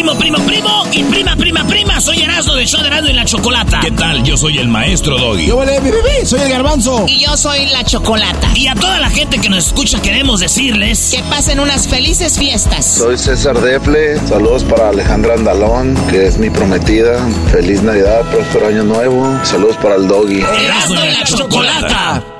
Primo, primo, primo y prima, prima, prima. Soy Erasmo de show de Erasmo y la Chocolata. ¿Qué tal? Yo soy el maestro Doggy. Yo vale, mi bebé, soy el garbanzo. Y yo soy la Chocolata. Y a toda la gente que nos escucha queremos decirles... Que pasen unas felices fiestas. Soy César Defle. Saludos para Alejandra Andalón, que es mi prometida. Feliz Navidad, próspero año nuevo. Saludos para el Doggy. Erasmo y la Chocolata.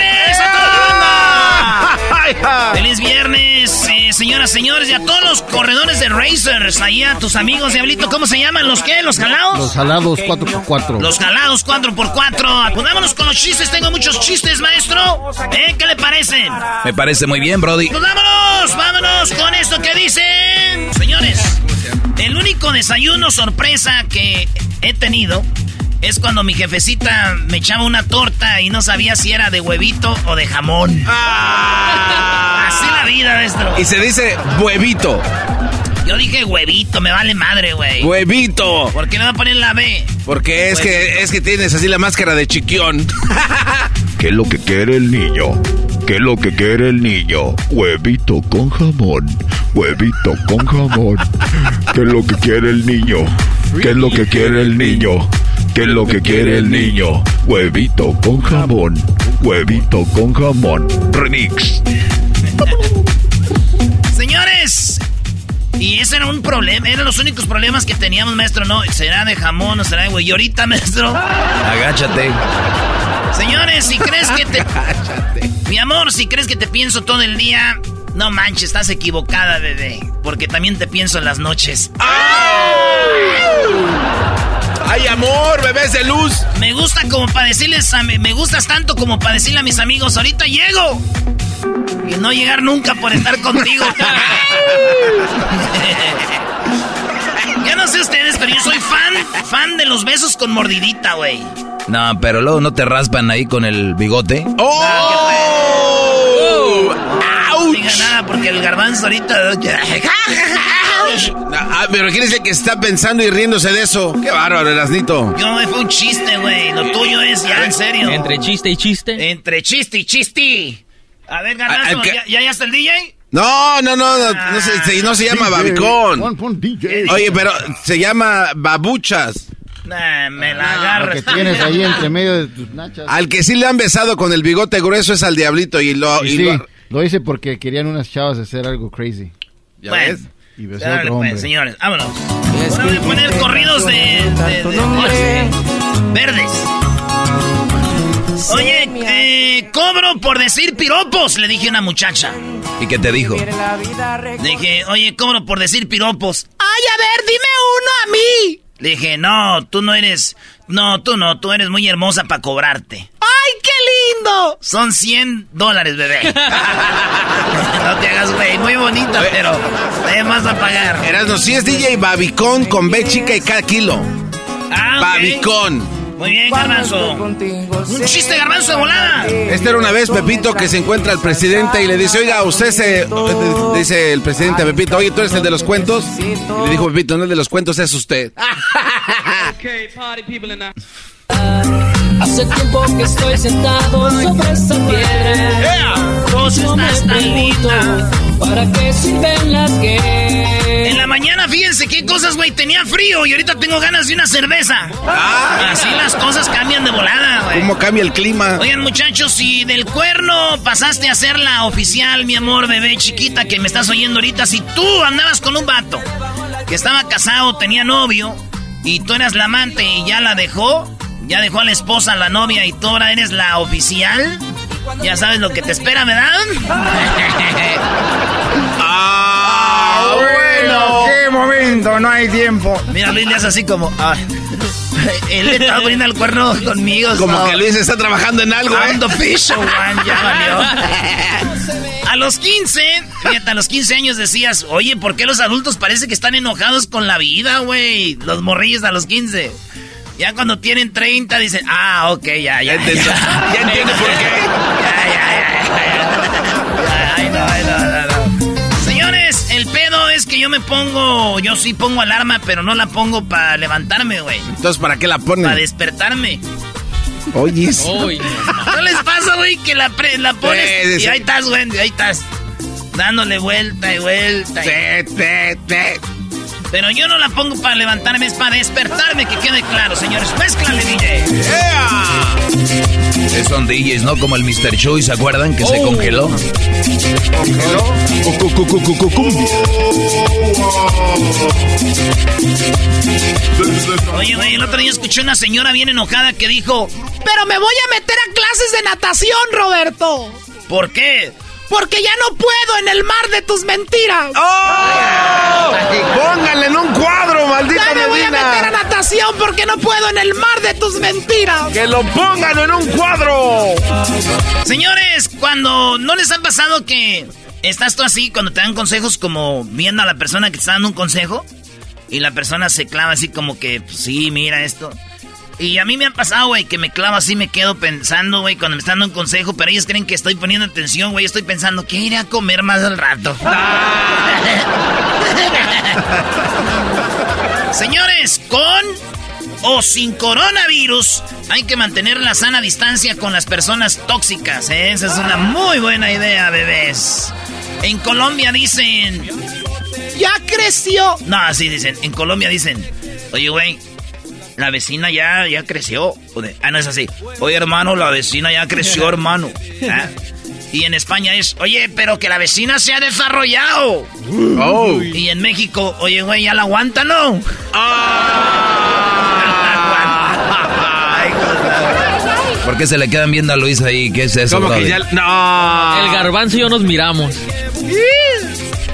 ¡Feliz viernes, eh, señoras, señores! Y a todos los corredores de Racers. Ahí a tus amigos, Diablito, ¿cómo se llaman? ¿Los qué? ¿Los jalados? Los jalados 4x4. Los jalados 4x4. Pues vámonos con los chistes. Tengo muchos chistes, maestro. ¿Eh? ¿Qué le parecen? Me parece muy bien, Brody. Pues vámonos, vámonos con esto que dicen. Señores, el único desayuno sorpresa que he tenido es cuando mi jefecita me echaba una torta y no sabía si era de huevito o de jamón. Así la vida, maestro. Y se dice huevito. Yo dije huevito, me vale madre, güey. Huevito. ¿Por qué no me ponen la B? Porque es que, es que tienes así la máscara de chiquión. ¿Qué es lo que quiere el niño? ¿Qué es lo que quiere el niño? Huevito con jamón. Huevito con jamón. ¿Qué es lo que quiere el niño? ¿Qué es lo que quiere el niño? ¿Qué es lo que quiere el niño? Huevito con jamón. Huevito con jamón. Remix. Señores, y ese era un problema, eran los únicos problemas que teníamos, maestro. No, será de jamón o será de güey. Y ahorita, maestro. Agáchate. Señores, si crees que te. Mi amor, si crees que te pienso todo el día, no manches, estás equivocada, bebé. Porque también te pienso en las noches. ¡Ay, amor, bebés de luz! Me gusta como para decirles a me gustas tanto como para decirle a mis amigos, ahorita llego. Y no llegar nunca por estar contigo. ya no sé ustedes, pero yo soy fan, fan de los besos con mordidita, güey. No, pero luego no te raspan ahí con el bigote. ¡Oh! No diga nada porque el garbanzo ahorita. Ah, pero ¿quién es el que está pensando y riéndose de eso? Qué bárbaro, Erasnito. Yo fue un chiste, güey. Lo tuyo es ya en serio. Entre chiste y chiste. Entre chiste y chiste. A ver, Ah, garbanzo, ah, ¿qué? ¿ya, ya, ya está el DJ? No, no, no, no, no se, se- no se llama babicón. Oye, pero se llama babuchas. Nah, me la Lo agarro. que tienes ahí entre medio de tus nachas. Al que sí le han besado con el bigote grueso es al diablito y lo... Y y sí, lo- lo hice porque querían unas chavas hacer algo crazy. ¿Ya Bueno. ves? Y besé a Dale, otro pues, hombre. señores, vámonos. Ahora voy a poner corridos de, de- de- de- verdes. Oye, eh, cobro por decir piropos, le dije a una muchacha. ¿Y qué te dijo? Le dije, oye, cobro por decir piropos. Ay, a ver, dime uno a mí. Le dije, no, tú no eres, no, tú no, tú eres muy hermosa para cobrarte. Ay, qué lindo! Son 100 dólares, bebé. no te hagas, güey. Muy bonita, pero además a pagar. Erasno, si es DJ Babicón con B chica y cada kilo. Ah. Babicón. Muy bien, garbanzo. Un chiste, garbanzo de volada. Este era una vez Pepito que se encuentra al presidente y le dice, oiga, usted se... Dice el presidente a Pepito, oye, ¿tú eres el de los cuentos? Y le dijo Pepito, no el de los cuentos, es usted. Hace tiempo que estoy sentado sobre esa piedra. Vos Yo me estás tan linda. ¿para qué sirven las que? En la mañana, fíjense qué cosas, güey. Tenía frío y ahorita tengo ganas de una cerveza. Así las cosas cambian de volada, güey. ¿Cómo cambia el clima? Oigan, muchachos, si del cuerno pasaste a ser la oficial, mi amor, bebé chiquita, que me estás oyendo ahorita, si tú andabas con un vato que estaba casado, tenía novio, y tú eras la amante y ya la dejó, ya dejó a la esposa, a la novia, y tú ahora eres la oficial, ya sabes lo que te espera, ¿verdad? ¡Ah, bueno! ¡Qué momento! No hay tiempo. Mira, Luis le hace así como... ah. Él le estaba poniendo el cuerno conmigo. Como que Luis está trabajando en algo, ¿eh? fish, ya valió. A los 15, fíjate, a los 15 años decías, oye, ¿por qué los adultos parece que están enojados con la vida, güey? Los morrillos a los 15. Ya cuando tienen 30 dicen, ah, ok, ya, ya. Ya entiendo, ya, ya entiendo por qué. Ya, ya, ya, ya, ya. Ay, no, ay, no, no, no. Señores, el pedo es que yo me pongo, yo sí pongo alarma, pero no la pongo para levantarme, güey. Entonces, ¿para qué la Para ponen? despertarme. Oye, ¿No les pasa, güey, que la, pre- la pones Sí, sí, y sí. ahí estás, güey, ahí estás? Dándole vuelta y vuelta. y- Te, te, te. Pero yo no la pongo para levantarme, es para despertarme, que quede claro, señores. Mézclale, DJ. ¡Ea! Son DJs, ¿no? Como el Mr. Choi, ¿se acuerdan? Que se congeló. Oye, güey, el otro día escuché una señora bien enojada que dijo... Pero me voy a meter a clases de natación, Roberto. ¿Por qué? Porque ya no puedo en el mar de tus mentiras. ¡Oh! ¡Pónganle en un cuadro, maldita Ya me voy a meter a natación porque no puedo en el mar de tus mentiras. ¡Que lo pongan en un cuadro! Señores, cuando no les ha pasado que estás tú así, cuando te dan consejos como viendo a la persona que te está dando un consejo y la persona se clava así como que, pues, sí, mira esto. Y a mí me ha pasado, güey, que me clavo así, me quedo pensando, güey, cuando me están dando un consejo, pero ellos creen que estoy poniendo atención, güey, estoy pensando, ¿qué iré a comer más al rato? Señores, con o sin coronavirus, hay que mantener la sana distancia con las personas tóxicas. ¿eh? Esa es una muy buena idea, bebés. En Colombia dicen... Ya creció. No, así dicen. En Colombia dicen... Oye, güey, la vecina ya, ya creció. Ah, no es así. Oye, hermano, la vecina ya creció, hermano. Ah. Y en España es... Oye, pero que la vecina se ha desarrollado. ¡Oh! Y en México... Oye, güey, ya la aguanta, ¿no? ¿Por qué se le quedan viendo a Luis ahí? ¿Qué es eso, ¿Cómo que brody? ya.? ¡No! El garbanzo y yo nos miramos.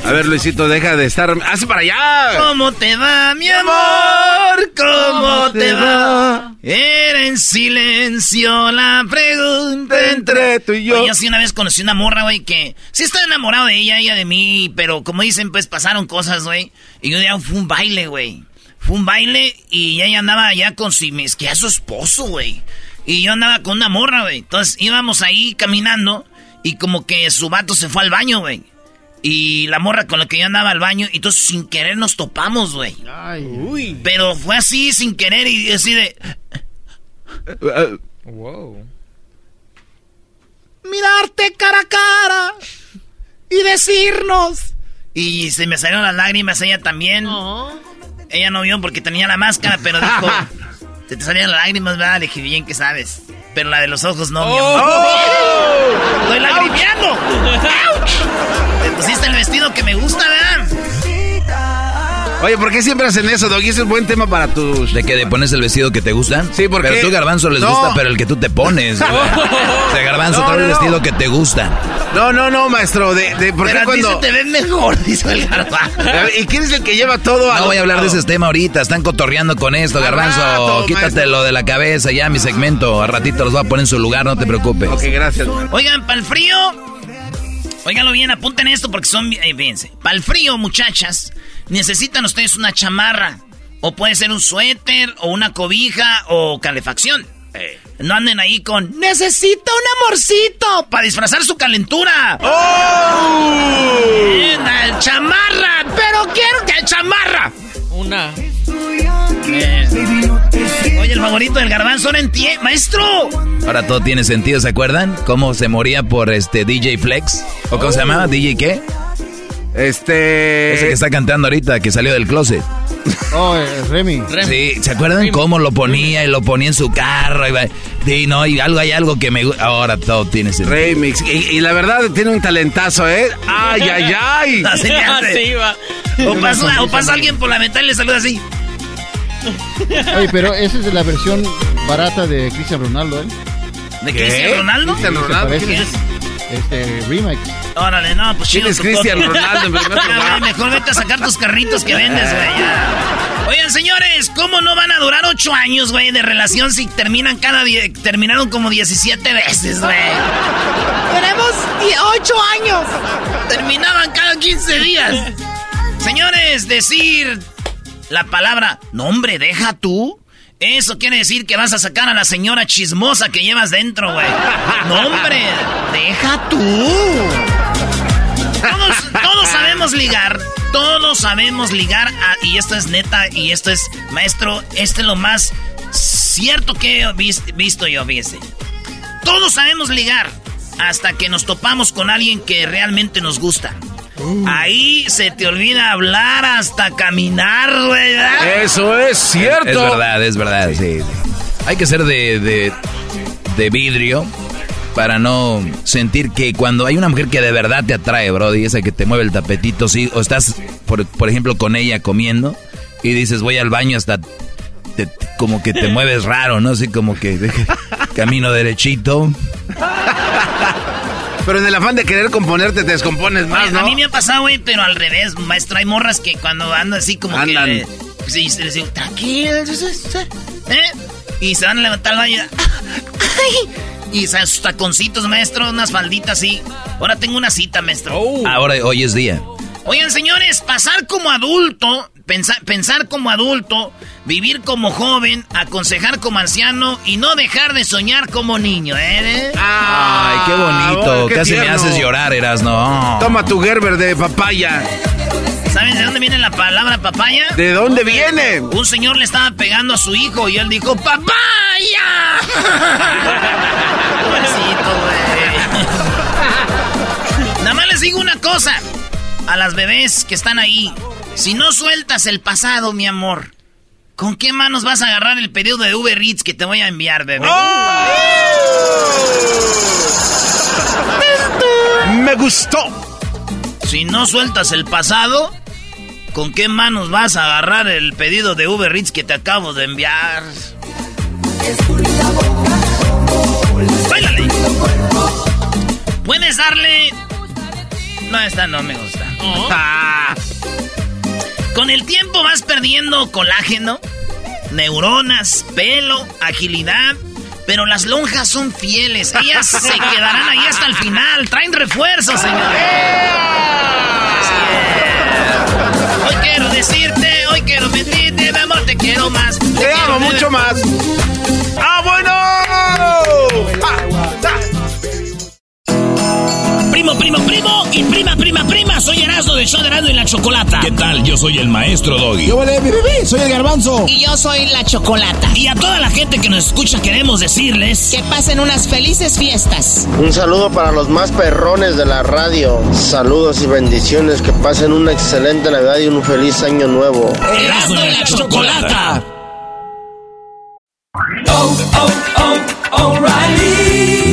A ver, Luisito, deja de estar. ¡Hace para allá! ¿Cómo te va, mi amor? ¿Cómo te va? Era en silencio la pregunta Entre tú y yo. Oye, sí una vez conocí una morra, güey, que sí estaba enamorado de ella, ella de mí, pero como dicen, pues pasaron cosas, güey. Y un día fue un baile, güey. Fue un baile y ella andaba allá con si me que a su esposo, güey. Y yo andaba con una morra, güey. Entonces íbamos ahí caminando y como que su vato se fue al baño, güey. Y la morra con la que yo andaba al baño, y entonces sin querer nos topamos, güey. Pero fue así, sin querer, y así de... Wow. Mirarte cara a cara y decirnos. Y se me salieron las lágrimas, ella también. Ella no vio porque tenía la máscara, pero dijo... Se te salían las lágrimas, ¿verdad? Le dije, bien que sabes. Pero la de los ojos no, mi amor. ¡Estoy lagrimeando! Te pusiste el vestido que me gusta, ¿verdad? Oye, ¿por qué siempre hacen eso, Doggy? Ese es buen tema para tus... ¿De que ¿De pones el vestido que te gusta? Sí, porque... Pero tú, Garbanzo, les gusta, pero el que tú te pones. o sea, Garbanzo, trae el vestido que te gusta. No, no, no, maestro. De, de, ¿por pero qué cuando... a ti se te ven mejor, dice el Garbanzo. ¿Y quién es el que lleva todo a... No voy a hablar de ese tema ahorita. Están cotorreando con esto, Garbanzo. Quítatelo de la cabeza ya, mi segmento. A ratito los voy a poner en su lugar, no te preocupes. Ok, gracias. Oigan, para el frío... Óiganlo bien, apunten esto porque son... Eh, fíjense. Para el frío, muchachas, necesitan ustedes una chamarra. O puede ser un suéter, o una cobija, o calefacción. Eh. No anden ahí con necesito un amorcito para disfrazar su calentura. ¡Oh! chamarra, pero quiero que chamarra. Una. Eh. Oye, el favorito del garbanzo no entiende, maestro. Ahora todo tiene sentido, ¿se acuerdan? ¿Cómo se moría por este DJ Flex? ¿O cómo se llamaba? ¿DJ qué? Este. Ese que está cantando ahorita, que salió del closet. Oh, eh, Remy. Sí, ¿se acuerdan cómo lo ponía y lo ponía en su carro? Y, sí, no, y algo hay algo que me gusta. Ahora todo tiene sentido. Remix. Y, la verdad tiene un talentazo, ¿eh? ¡Ay, ay, ay! Así, va. O pasa, o pasa alguien por la ventana y le saluda así. Oye, pero esa es la versión barata de Cristian Ronaldo, ¿eh? ¿De Cristian Ronaldo? Cristian Ronaldo. Este, remix. Órale, no, pues chido. es Cristian Ronaldo en primer lugar? Mejor vete a sacar tus carritos que vendes, güey. Oigan, señores, ¿cómo no van a durar ocho años, güey, de relación si terminan cada día, terminaron como 17 veces, güey? Tenemos ocho años. Terminaban cada 15 días. Señores, decir la palabra, no hombre, deja tú. Eso quiere decir que vas a sacar a la señora chismosa que llevas dentro, güey. No, hombre, deja tú. Todos, sabemos ligar. Todos sabemos ligar. y esto es neta. Y esto es, maestro, este es lo más cierto que he visto yo, fíjese. Todos sabemos ligar. Hasta que nos topamos con alguien que realmente nos gusta. Ahí se te olvida hablar hasta caminar, güey. Eso es cierto. Es verdad, es verdad, sí. Hay que ser de, de, vidrio para no sentir que cuando hay una mujer que de verdad te atrae, bro, y esa que te mueve el tapetito, sí, o estás, por, ejemplo, con ella comiendo y dices, voy al baño hasta como que te mueves raro, ¿no? Así como que camino derechito. Pero en el afán de querer componerte te descompones más, ¿no? A mí me ha pasado, güey, pero al revés, maestro. Hay morras que cuando andan así como Andan. que... sí, les digo, tranquilo, ¿eh? Y se van a levantar el baño. ¡Ay! Y sus taconcitos, maestro, unas falditas así. Ahora tengo una cita, maestro. Oh. Ahora, hoy es día. Oigan, señores, pasar como adulto, pensar, pensar como adulto, vivir como joven, aconsejar como anciano y no dejar de soñar como niño, ¿eh? Ay, qué bonito. Casi me haces llorar, Eras, no. Toma tu Gerber de papaya. ¿Saben de dónde viene la palabra papaya? ¿De dónde viene? Un señor le estaba pegando a su hijo y él dijo, ¡Papaya! Pobrecito, güey. Nada más les digo una cosa a las bebés que están ahí. Si no sueltas el pasado, mi amor, ¿con qué manos vas a agarrar el pedido de Uber Eats que te voy a enviar, bebé? ¡Oh! Me gustó. Si no sueltas el pasado, ¿con qué manos vas a agarrar el pedido de Uber Eats que te acabo de enviar? ¡Báilale! Puedes darle no, esta no me gusta. Ah. Con el tiempo vas perdiendo colágeno, neuronas, pelo, agilidad. Pero las lonjas son fieles. Ellas se quedarán ahí hasta el final. Traen refuerzos, señores. Hoy quiero decirte, hoy quiero mentirte, mi amor, te quiero más. Te, amo mucho más. ¡Ah, bueno! Primo, primo, primo y prima, prima, prima. Soy Erasmo de show de y la Chocolata. ¿Qué tal? Yo soy el maestro Doggy. Yo vale, mi bebé, soy el garbanzo. Y yo soy la Chocolata. Y a toda la gente que nos escucha queremos decirles... Que pasen unas felices fiestas. Un saludo para los más perrones de la radio. Saludos y bendiciones. Que pasen una excelente Navidad y un feliz año nuevo. Erasmo de la Chocolata. Oh, oh, oh,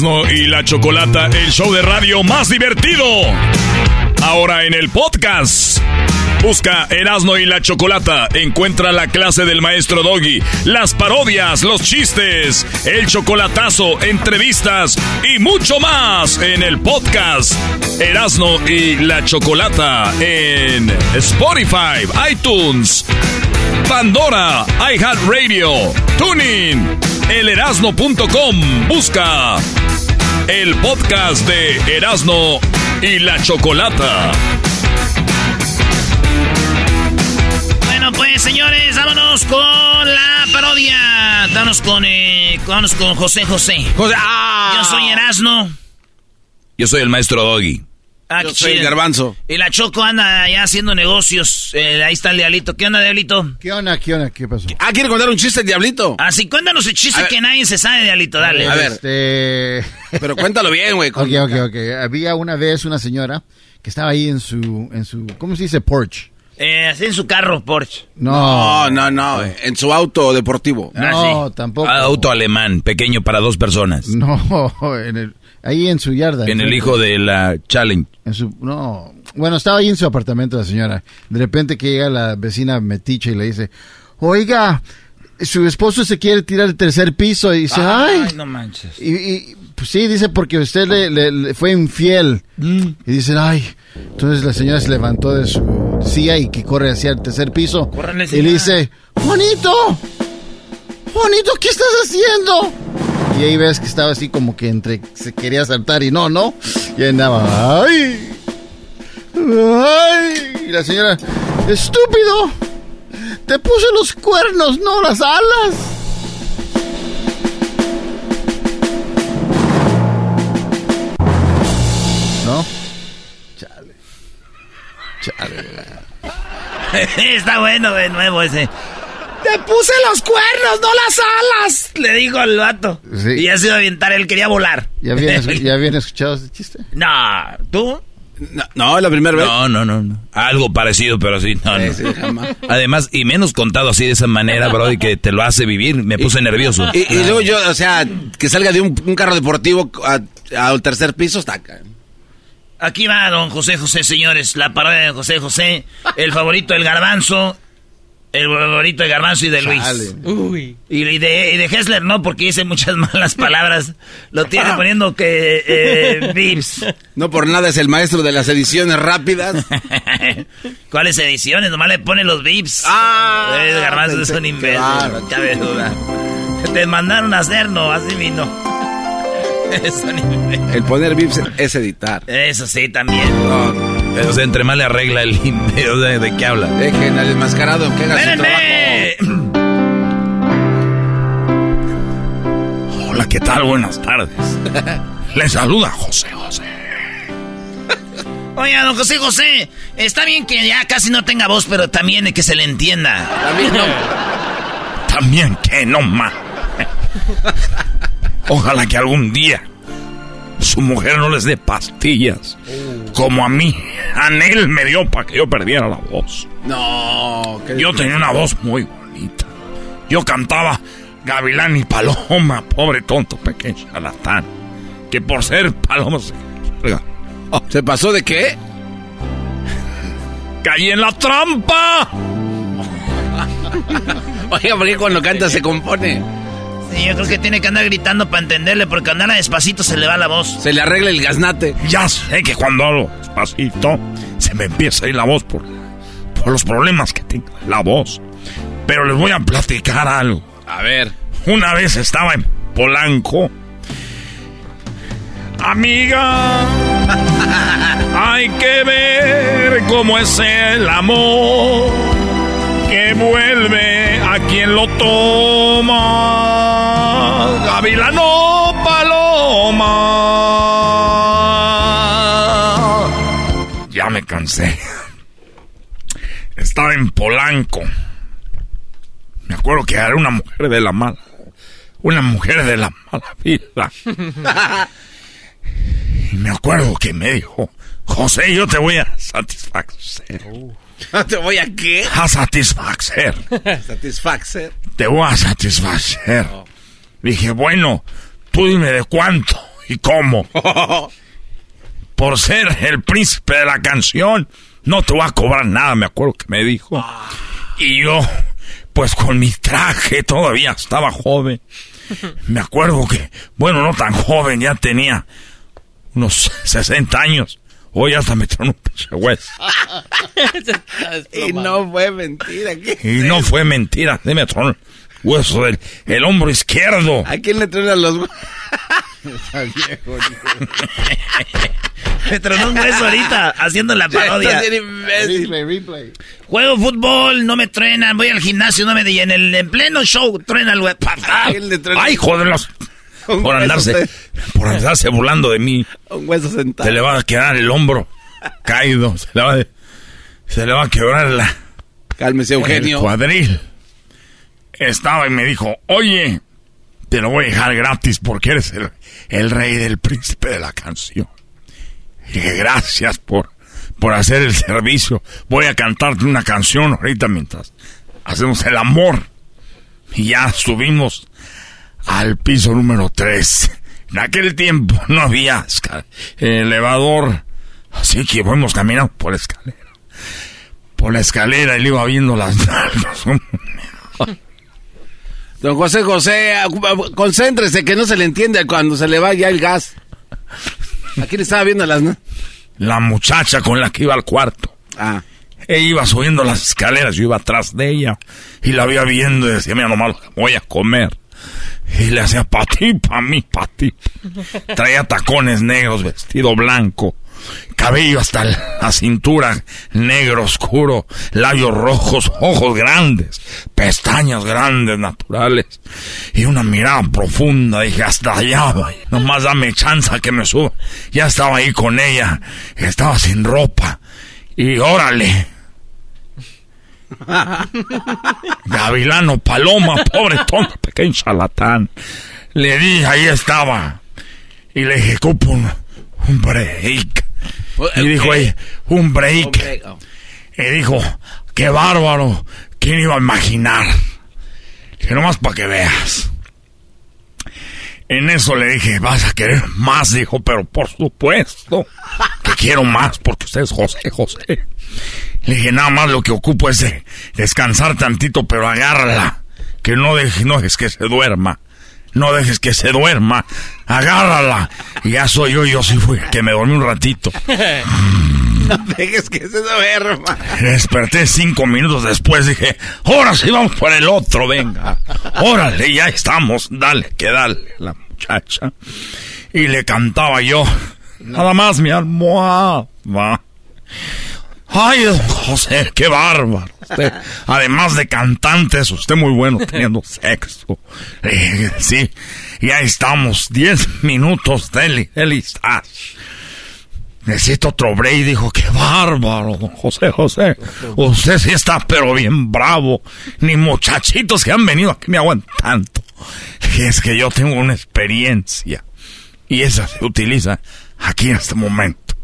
Y la Chocolata, el show de radio más divertido. Ahora en el podcast. Busca Erasmo y la Chocolata. Encuentra la clase del maestro Doggy, las parodias, los chistes, el chocolatazo, entrevistas y mucho más en el podcast Erasmo y la Chocolata en Spotify, iTunes, Pandora, iHeartRadio, Tuning, elerasno.com. Busca el podcast de Erasmo y la Chocolata. Señores, vámonos con la parodia. Vámonos con, eh, vámonos con José José. ah. Yo soy Erasno. Yo soy el maestro Doggy. Ah, Yo soy el garbanzo. Y la Choco anda ya haciendo negocios. Eh, ahí está el diablito. ¿Qué onda, diablito? ¿Qué onda, qué onda, qué pasó? Ah, ¿quiere contar un chiste, el diablito? Así, cuéntanos el chiste A ver. que nadie se sabe, diablito. Dale. A ver. Este... Pero cuéntalo bien, güey. Ok, ok, ok. Había una vez una señora que estaba ahí en su, en su, ¿cómo se dice? Porch. Eh, así en su carro, Porsche. No, no, no. En su auto deportivo. No, tampoco. Ah, Auto alemán, pequeño para dos personas. No, en el, ahí en su yarda. En el hijo de la Challenge. En su, no, bueno, estaba ahí en su apartamento la señora. De repente que llega la vecina metiche y le dice, oiga, su esposo se quiere tirar el tercer piso y dice, ay, no manches. y, y, pues sí, dice porque usted le, le- le fue infiel. Y dicen, ay, entonces la señora se levantó de su silla y que corre hacia el tercer piso. Y le dice, Juanito, Juanito, ¿qué estás haciendo? Y ahí ves que estaba así como que entre se quería saltar y no, no. Y andaba, ay, ay. Y la señora, estúpido, te puse los cuernos, no las alas. ¿No? Chale. Chale. Está bueno, de nuevo ese. Te puse los cuernos, no las alas. Le dijo al vato. Sí. Y ya se iba a aventar, él quería volar. ¿Ya habían, ¿Ya habían escuchado ese chiste? No, ¿tú? No, no, la primera vez. No, no, no, no. Algo parecido, pero sí, no, no. Sí, jamás. Además, y menos contado así de esa manera, bro, y que te lo hace vivir, me puse nervioso. Y, y luego yo, o sea, que salga de un, un carro deportivo a- al tercer piso, está acá. Aquí va don José José, señores. La parodia de José José. El favorito del garbanzo. El favorito de garbanzo y de Luis. Y, de, y de Hessler no, porque dice muchas malas palabras. Lo tiene poniendo que... Eh, Vips. No por nada es el maestro de las ediciones rápidas. ¿Cuáles ediciones? Nomás le pone los Vips. Ah, el garbanzo es un imbécil. no cabe duda. Te mandaron a hacer, no, así vino. El poner VIPs es editar. Eso sí, también. O sea, entre más le arregla el o sea, ¿de qué habla? Dejen al enmascarado que haga su trabajo. Hola, ¿qué tal? Buenas tardes. Les saluda José José. Oiga, don José José, está bien que ya casi no tenga voz, pero también que se le entienda. También no. También que no más. Ojalá que algún día su mujer no les dé pastillas. Como a mí, Anel me dio para que yo perdiera la voz. No. Yo tenía una voz muy bonita. Yo cantaba Gavilán y Paloma, pobre tonto pequeño charlatán. Que por ser paloma se... ¿Se pasó de qué? ¡Caí en la trampa! Oiga, ¿por qué cuando canta se compone? Sí, yo creo que tiene que andar gritando para entenderle, porque habla despacito se le va la voz. Se le arregla el gaznate. Ya sé que cuando hablo despacito se me empieza a ir la voz por, por los problemas que tengo en la voz. Pero les voy a platicar algo. A ver. Una vez estaba en Polanco. Amiga, hay que ver cómo es el amor que vuelve a quien lo toma. Gavilano Paloma. Ya me cansé. Estaba en Polanco. Me acuerdo que era una mujer de la mala. Una mujer de la mala vida. y me acuerdo que me dijo, José, yo te voy a satisfacer. ¿Te voy a qué? A satisfacer. Satisfacer. Te voy a satisfacer. Dije, bueno, tú dime de cuánto y cómo. Por ser el príncipe de la canción, no te voy a cobrar nada, me acuerdo que me dijo. Y yo, pues con mi traje todavía estaba joven. Me acuerdo que, bueno, no tan joven, ya tenía unos 60 años. Hoy hasta me tronó un pinche hueso. y no fue mentira. ¿qué? Y no fue mentira, se me tronó hueso del el hombro izquierdo. ¿A quién le truenan los huesos? Me tronó un hueso ahorita haciendo la parodia. Juego fútbol, no me truenan. Voy al gimnasio, no me... Y en el en pleno show truena el hueso. quién le truena? Ay, joderlos. Por andarse, se- por andarse burlando de mí. Un hueso sentado. Se le va a quedar el hombro caído. Se le va, a- se le va a quebrar la, Cálmese, Eugenio. el cuadril. Estaba y me dijo, oye, te lo voy a dejar gratis porque eres el, el rey del príncipe de la canción. Y dije, gracias por, por hacer el servicio. Voy a cantarte una canción ahorita mientras hacemos el amor. Y ya subimos al piso número 3. En aquel tiempo no había elevador, así que fuimos caminando por la escalera. Por la escalera y le iba viendo las nalgas. Don José José, concéntrese que no se le entiende cuando se le va ya el gas. Aquí le estaba viendo las... La muchacha con la que iba al cuarto. Ah. Ella iba subiendo las escaleras, yo iba atrás de ella. Y la veía viendo y decía, mira nomás voy a comer. Y le hacía pa' ti, pa' mí, pa' ti. Traía tacones negros, vestido blanco. Cabello hasta la cintura, negro oscuro, labios rojos, ojos grandes, pestañas grandes, naturales, y una mirada profunda. Dije, hasta allá, nomás dame chance que me suba. Ya estaba ahí con ella, estaba sin ropa, y órale. Gavilano, paloma, pobre tonto, pequeño charlatán. Le dije, ahí estaba. Y le dije, cupo un, un break. Y dijo ella, un break. Y dijo, qué bárbaro. ¿Quién iba a imaginar? Que nomás para que veas. En eso le dije, vas a querer más, dijo, pero por supuesto que quiero más porque usted es José José. Le dije, nada más lo que ocupo es de descansar tantito, pero agárrala. Que no dejes, no dejes que se duerma. No dejes que se duerma. Agárrala. Y ya soy yo, yo sí fui, que me dormí un ratito. No dejes que se duerma. Desperté cinco minutos después, dije, ahora sí vamos por el otro, venga. Órale, ya estamos, dale, que dale, la muchacha. Y le cantaba yo, nada más mi almohada. Ay, José, qué bárbaro. Usted, además de cantante, es usted muy bueno teniendo sexo. Eh, sí, ya estamos, diez minutos, deli, deli, estás. Necesito otro break, dijo, qué bárbaro, don José José. Usted sí está, pero bien bravo. Ni muchachitos que han venido aquí me aguantan tanto. Es que yo tengo una experiencia. Y esa se utiliza aquí en este momento.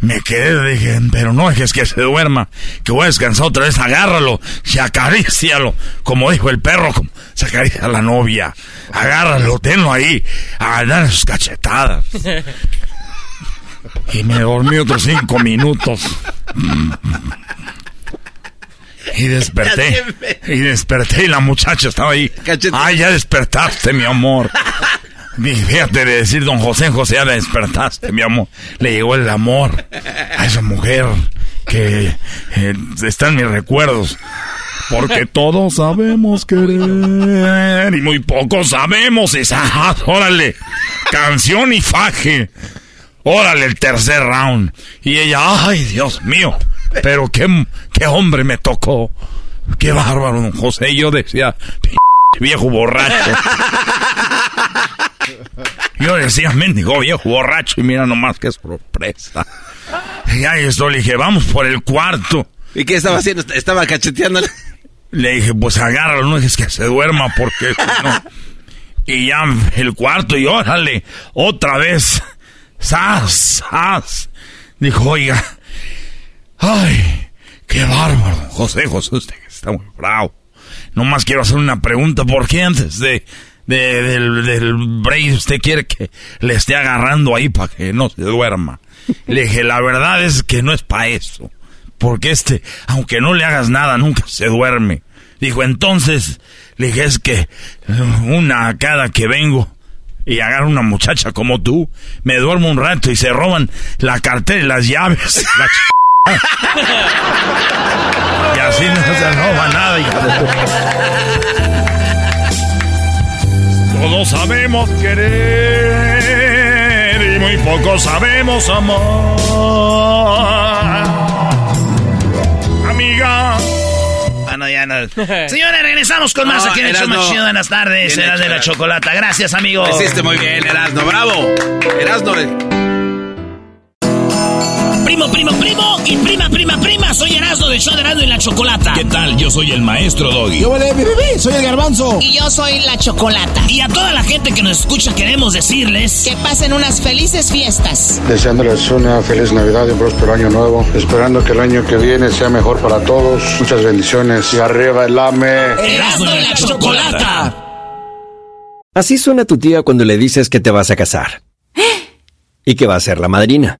Me quedé, dije, pero no dejes que se duerma, que voy a descansar otra vez, agárralo y acarícialo, como dijo el perro, como se acaricia a la novia, agárralo, tenlo ahí, a dar sus cachetadas. Y me dormí otros cinco minutos. Y desperté. Y desperté y la muchacha estaba ahí. Ay, ya despertaste, mi amor. Fíjate de decir, don José José, ya despertaste, mi amor. Le llegó el amor a esa mujer que eh, está en mis recuerdos. Porque todos sabemos querer y muy pocos sabemos esa. Órale, canción y faje. Órale el tercer round. Y ella, ay, Dios mío, pero qué, qué hombre me tocó. Qué bárbaro, don José. Y yo decía, "P- viejo borracho. Yo decía, mendigo viejo borracho. Y mira nomás qué sorpresa. Y ahí estoy, le dije, vamos por el cuarto. ¿Y qué estaba haciendo? Estaba cacheteándole. Le dije, pues agárralo, no dejes que se duerma porque no. Y ya el cuarto y órale, otra vez. ¡Sas! ¡Sas! Dijo, oiga. Ay, qué bárbaro. José, José, usted está muy bravo. Nomás quiero hacer una pregunta. ¿Por qué antes de, de- del, del break usted quiere que le esté agarrando ahí para que no se duerma? Le dije, la verdad es que no es para eso. Porque este, aunque no le hagas nada, nunca se duerme. Dijo, entonces, le dije, es que una cada que vengo y agarro una muchacha como tú, me duermo un rato y se roban la cartera y las llaves. La ch- y así no se roba nada, hija de tu- Todos sabemos querer y muy pocos sabemos amar. Amiga. Ya no. Señores, regresamos con más No, aquí en el show más chido de las tardes. Bien Era hecho, de la chocolata. Gracias, amigo. Lo hiciste muy bien, Erasno, bravo. Erasno. Primo, primo, primo y prima, prima, prima. Soy Erasmo del show de Erasmo y la Chocolata. ¿Qué tal? Yo soy el maestro Doggy. soy el garbanzo. Y yo soy la Chocolata. Y a toda la gente que nos escucha queremos decirles... Que pasen unas felices fiestas. Deseándoles una feliz Navidad y un próspero año nuevo. Esperando que el año que viene sea mejor para todos. Muchas bendiciones. Y arriba el AME. Erasmo y la Chocolata. Así suena tu tía cuando le dices que te vas a casar. Y que va a ser la madrina.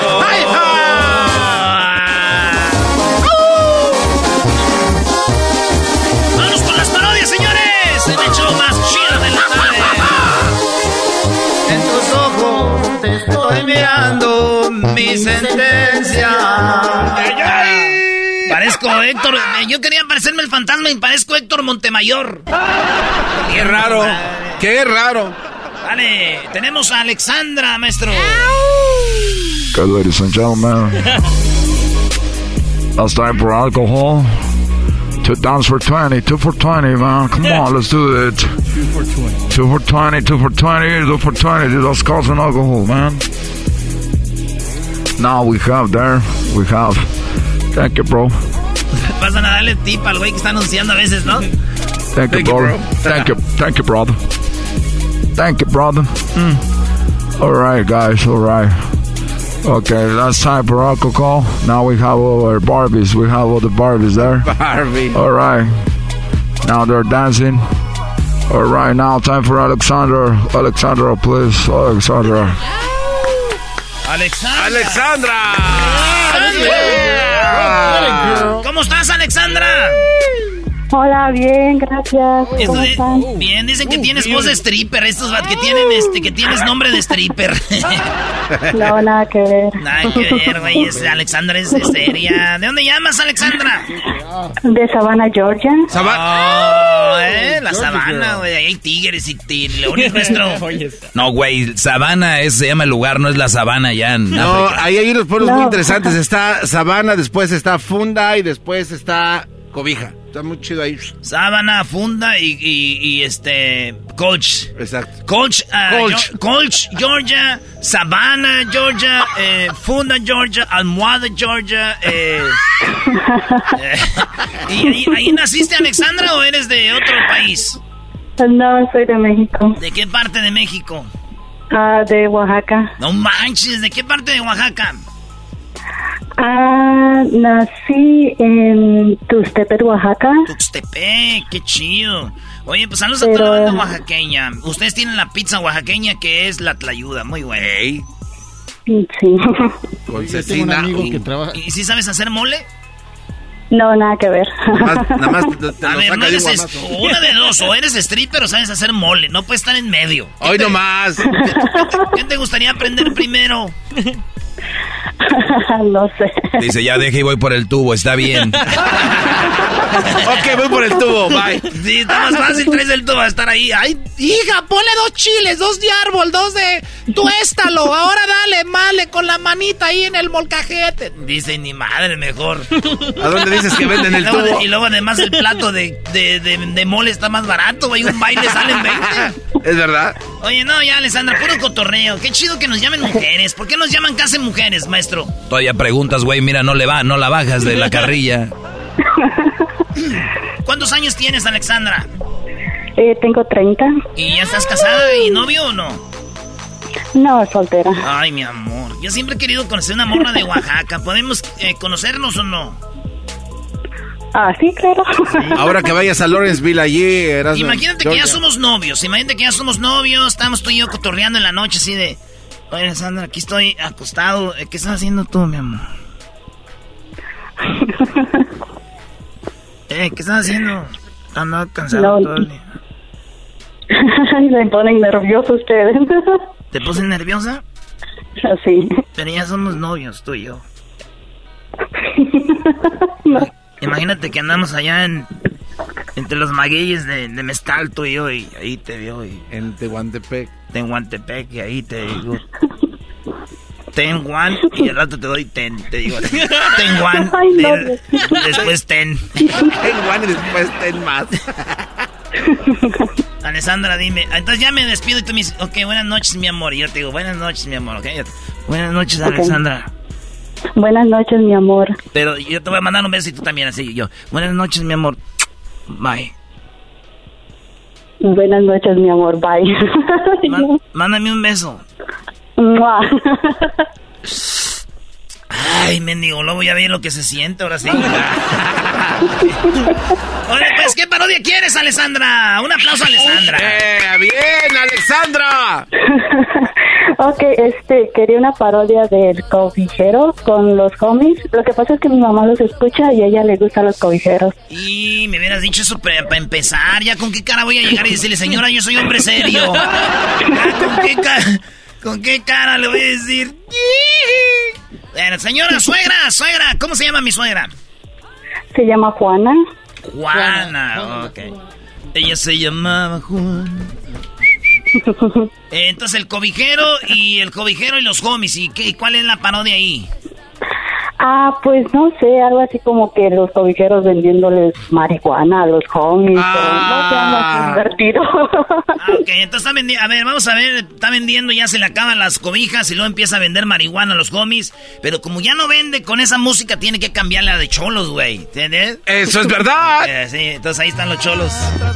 Mirando mi sentencia. Parezco Héctor. eh, Yo quería parecerme el fantasma y parezco Héctor Montemayor. Qué raro. Qué raro. Vale, tenemos a Alexandra, maestro. Okay, ladies and gentlemen, it's time for alcohol. Two downs for 20, two for 20, man. Come on, let's do it. Two for 20. Two for 20, two for 20, two for 20. That's causing alcohol, man. Now we have there, we have. Thank you, bro. Pasan a darle tip al güey que está anunciando a veces, ¿no? Thank, you, bro. Thank you, thank you, brother. Thank you, brother. Mm. All right, guys. All right. Okay, that's time for alcohol. Now we have our Barbies. We have all the Barbies there. Barbie. All right. Now they're dancing. All right, now time for Alexandra. Alexandra, please. Alexandra. Alexandra. Alexandra. ¿Cómo estás, Alexandra? Hola, bien, gracias. ¿Cómo están? bien, dicen que tienes voz de stripper, estos que tienen este, que tienes nombre de stripper. No, nada que ver. Nada que ver, güey, es- Alexandra es seria. ¿De dónde llamas, Alexandra? De Savannah, Georgia. Oh, eh, la sabana, güey, ahí hay tigres y, leones nuestro. No, güey, Sabana es, se llama el lugar, no es la sabana ya en No, África. ahí hay unos pueblos No. muy interesantes. Está Sabana, después está Funda y después está Cobija. Está muy chido ahí. Sábana, funda y, y, y, este. Coach. Exacto. Coach, Colch. Yo- Colch, Georgia. Savannah, Georgia. eh, funda, Georgia. Almohada, Georgia. eh, eh, ¿Y ahí, ahí naciste, Alexandra, o eres de otro país? No, soy de México. ¿De qué parte de México? Ah, de Oaxaca. No manches, ¿de qué parte de Oaxaca? Ah, nací en Tuxtepec, Oaxaca. Tuxtepec, qué chido. Oye, pues saludos a Pero- toda la banda oaxaqueña. Ustedes tienen la pizza oaxaqueña que es la tlayuda, muy buena. Sí. Con tengo un amigo que trabaja. ¿Y si sabes hacer mole? No, nada que ver. Nada más te, te A ver, no eres es- una de dos, o eres stripper o sabes hacer mole, no puedes estar en medio. Hoy nomás. ¿Qué te gustaría aprender primero? no sé. Dice, ya deje y voy por el tubo, está bien. ok, voy por el tubo, bye. Sí, está más fácil, traes el tubo a estar ahí. Ay, Hija, ponle dos chiles, dos de árbol, dos de tuéstalo. Ahora dale, male con la manita ahí en el molcajete. dice ni madre, mejor. ¿A dónde dices que venden el Y luego- tubo? Y luego además el plato de, de, de- de mole está más barato, güey. Un baile salen 20. Es verdad. Oye, no, ya, Alessandra, puro cotorreo. Qué chido que nos llamen mujeres. ¿Por qué nos llaman casi mujeres, maestro? Todavía preguntas, güey, mira, no le va, no la bajas de la carrilla. ¿Cuántos años tienes, Alexandra? Eh, tengo 30. ¿Y ya estás casada y novio o no? No, soltera. Ay, mi amor. Yo siempre he querido conocer una morra de Oaxaca. ¿Podemos eh, conocernos o no? Ah, sí, claro. Ahora que vayas a Lawrenceville allí, eras Imagínate que ya somos novios. Imagínate que ya somos novios. Estamos tú y yo cotorreando en la noche así de... Oye, Alexandra, aquí estoy acostado. Eh, ¿Qué estás haciendo tú, mi amor? Eh, ¿qué estás haciendo? Ando cansado No. todo el día. Me ponen nervioso ustedes. ¿Te puse nerviosa? Sí. Pero ya somos novios, tú y yo. Imagínate que andamos allá en... Entre los magueyes de, de Mestal, tú y yo, y ahí te veo. Y, en Tehuantepec. Tehuantepec, y ahí te digo... Ten one, y al rato te doy ten, te digo. Ten ten- después ten. Ten one y después ten más. Alessandra, dime. Entonces ya me despido y tú me dices, ok, buenas noches, mi amor. Y yo te digo, buenas noches, mi amor, ok. Buenas noches, Ok. Alessandra. Buenas noches, mi amor. Pero yo te voy a mandar un beso y tú también, así yo. Buenas noches, mi amor. Bye. Buenas noches, mi amor. Bye. Mándame un beso. Ay, mendigo lobo, ya vi lo que se siente ahora sí. Oye, pues, ¿qué parodia quieres, Alessandra? Un aplauso a Alessandra. ¡Eh, bien, Alexandra! ok, este, quería una parodia del cobijero con los homies. Lo que pasa es que mi mamá los escucha y a ella le gustan los cobijeros. Y me hubieras dicho eso para empezar. ¿Ya con qué cara voy a llegar y decirle, señora, yo soy hombre serio? ¿Ya ¿Con qué, ca- ¿Con qué cara le voy a decir? Bueno, señora, suegra, suegra, ¿cómo se llama mi suegra? Se llama Juana. Juana, ok. Ella se llamaba Juan. Eh, Entonces el cobijero y el cobijero y los homies. ¿Y qué, cuál es la parodia ahí? Ah, pues no sé, algo así como que los cobijeros vendiéndoles marihuana a los homies. pero no así divertido. Ah, ok, entonces está vendiendo. A ver, vamos a ver. Está vendiendo, ya se le acaban las cobijas y luego empieza a vender marihuana a los homies. Pero como ya no vende con esa música, tiene que cambiarla de cholos, güey. ¿Entiendes? Eso es verdad. Eh, sí, entonces ahí están los cholos.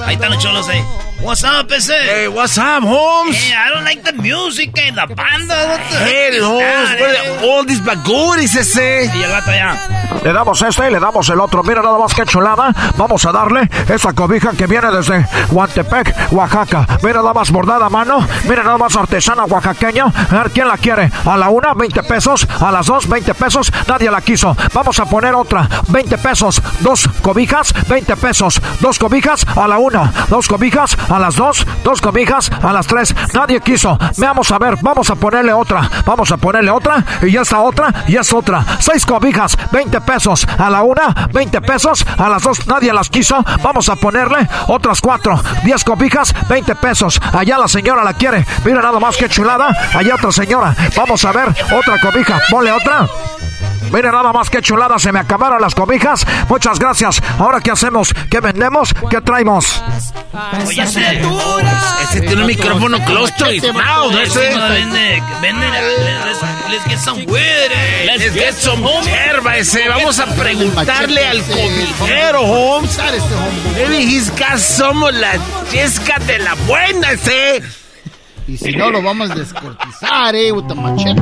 Ahí están los cholos, eh. What's up, ese? Hey, what's up, Holmes? Hey, I don't like the music, eh, la banda. The Hey, Holmes, what eh? all these baguris, ese. Y ya. Le damos este y le damos el otro. Mira nada más que chulada. Vamos a darle esa cobija que viene desde Huantepec, Oaxaca. Mira nada más bordada a mano. Mira nada más artesana oaxaqueña. A ver quién la quiere. A la una, 20 pesos. A las dos, 20 pesos. Nadie la quiso. Vamos a poner otra. 20 pesos. Dos cobijas, 20 pesos. Dos cobijas a la una. Dos cobijas a las dos. Dos cobijas a las tres. Nadie quiso. Vamos a ver. Vamos a ponerle otra. Vamos a ponerle otra. Y esta otra. Y es otra. Seis cobijas, 20 pesos. A la una, 20 pesos. A las dos, nadie las quiso. Vamos a ponerle otras cuatro. 10 cobijas, 20 pesos. Allá la señora la quiere. Mira nada más que chulada. Allá otra señora. Vamos a ver otra cobija. Ponle otra. Mire nada más que chulada, se me acabaron las cobijas. Muchas gracias. Ahora qué hacemos? ¿Qué vendemos? ¿Qué traemos? Oye, ese, Ese tiene un micrófono close to his mouth. Ese. Vende, vende, let's, let's get some weed. eh. Let's get some Vamos a preguntarle al cobijero, Holmes. Maybe some of la chesca de la buena ese. Y si no, lo vamos a descortizar, eh, with the machete.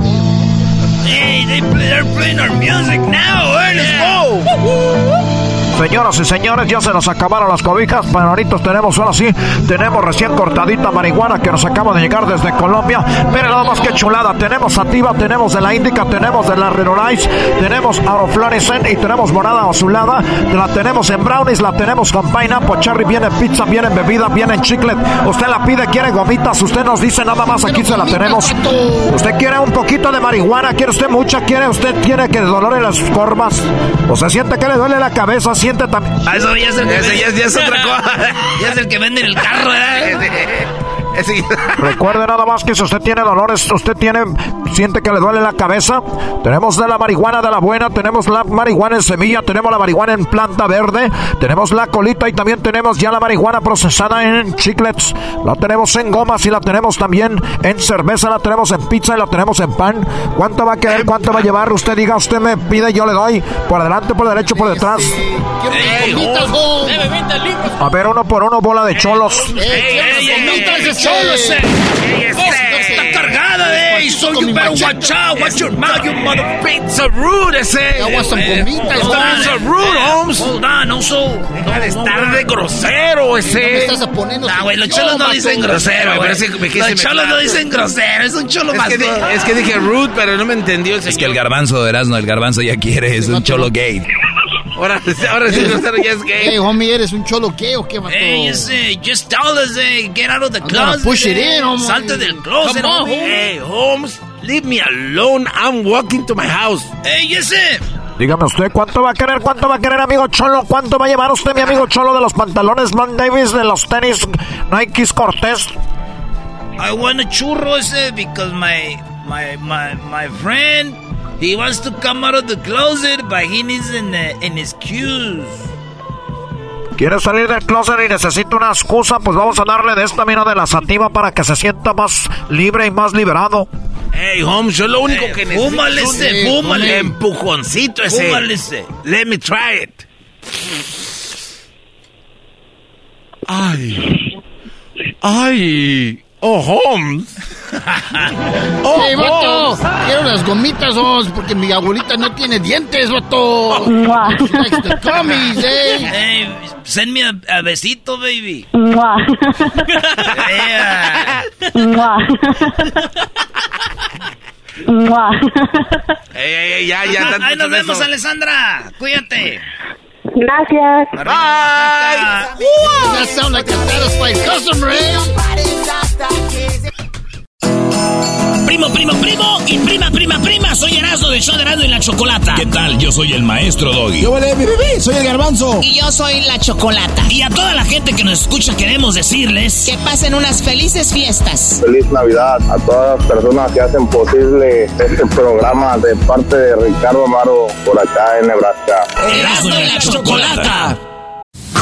Hey, they play, they're playing our music now. eh, Let's go. Señoras y señores, ya se nos acabaron las cobijas. Pero ahorita tenemos, ahora sí, tenemos recién cortadita marihuana que nos acaba de llegar desde Colombia. Pero nada más que chulada. Tenemos sativa, tenemos de la Índica, tenemos de la Renolais, tenemos Auroflorescent y tenemos morada azulada. La tenemos en brownies, la tenemos con pineapple, cherry, viene en pizza, viene en bebida, viene en chiclet. Usted la pide, quiere gomitas, usted nos dice nada más, aquí se la tenemos. Usted quiere un poquito de marihuana, quiere usted mucha, quiere usted, quiere que dolore las corvas. O se siente que le duele la cabeza, siente también. Ah, eso ya es el que Ese ya es- ya es otra cosa. ya es el que vende en el carro, ¿verdad? Recuerde nada más que si usted tiene dolores, usted tiene, siente que le duele la cabeza, tenemos de la marihuana de la buena, tenemos la marihuana en semilla, tenemos la marihuana en planta verde, tenemos la colita y también tenemos ya la marihuana procesada en chiclets, la tenemos en gomas y la tenemos también en cerveza, la tenemos en pizza y la tenemos en pan. ¿Cuánto va a querer? ¿Cuánto va a llevar? Usted diga, usted me pide, yo le doy, por adelante, por derecho, por detrás. A ver, uno por uno, bola de cholos. ¡Ey, ey, ey! ¡Cholo ese! ¡Está cargada, eh! So you better watch out! Watch your mouth, you mother... Pizza rude ese. I want some gomitas, pizza rude, Holmes. Hold on, no so... Deja de estar de grosero ese. No estás poniendo Ah, güey, los cholos no dicen grosero, güey. Los cholos no dicen grosero, es un cholo Es más... es que dije rude, pero no me entendió el Es que el garbanzo de Erasmo, el garbanzo ya quiere, es un cholo gay. Ahora, ahora sí, grosero ya es gay. Hey, homie, ¿eres un cholo qué o qué, vato? Hey, ese, just tell us, eh, get out of the I'm closet. push it eh. in, homie. Salte del closet, Come on, homie. Hey, Holmes, leave me alone. I'm walking to my house. Hey, ese. Dígame usted, ¿cuánto va a querer? ¿Cuánto va a querer, amigo Cholo? ¿Cuánto va a llevar usted, mi amigo Cholo, de los pantalones Van Davis, de los tenis Nikes Cortés? I want a churro ese because my my my my friend he wants to come out of the closet but he needs an uh, an excuse. ¿Quiere salir del closet y necesita una excusa? Pues vamos a darle de esta mina de la sativa para que se sienta más libre y más liberado. Hey, Holmes, yo lo único Eh, que necesito fúmale es un ese, fúmale. empujoncito ese. Fúmale ese. Let me try it. Ay. Ay. Oh, Holmes. Oh, Hey, vato, quiero las gomitas, oh, porque mi abuelita no tiene dientes, vato. Likes the gummies, eh. Hey, send me a, a besito, baby. Mua. Yeah. Mua. Mua. Ey, ey, ey, ya, ya. Ahí nos vemos. Alessandra. Cuídate. Gracias. Bye. That sound like a satisfied customer, eh. Primo, primo, primo y prima, prima, prima. Soy Erasmo del show de Erasmo y la Chocolata. ¿Qué tal? Yo soy el maestro Doggy. Yo vale, mi bebé, soy el garbanzo. Y yo soy la Chocolata. Y a toda la gente que nos escucha queremos decirles que pasen unas felices fiestas. Feliz Navidad a todas las personas que hacen posible este programa de parte de Ricardo Amaro por acá en Nebraska. Erasmo y la Chocolata.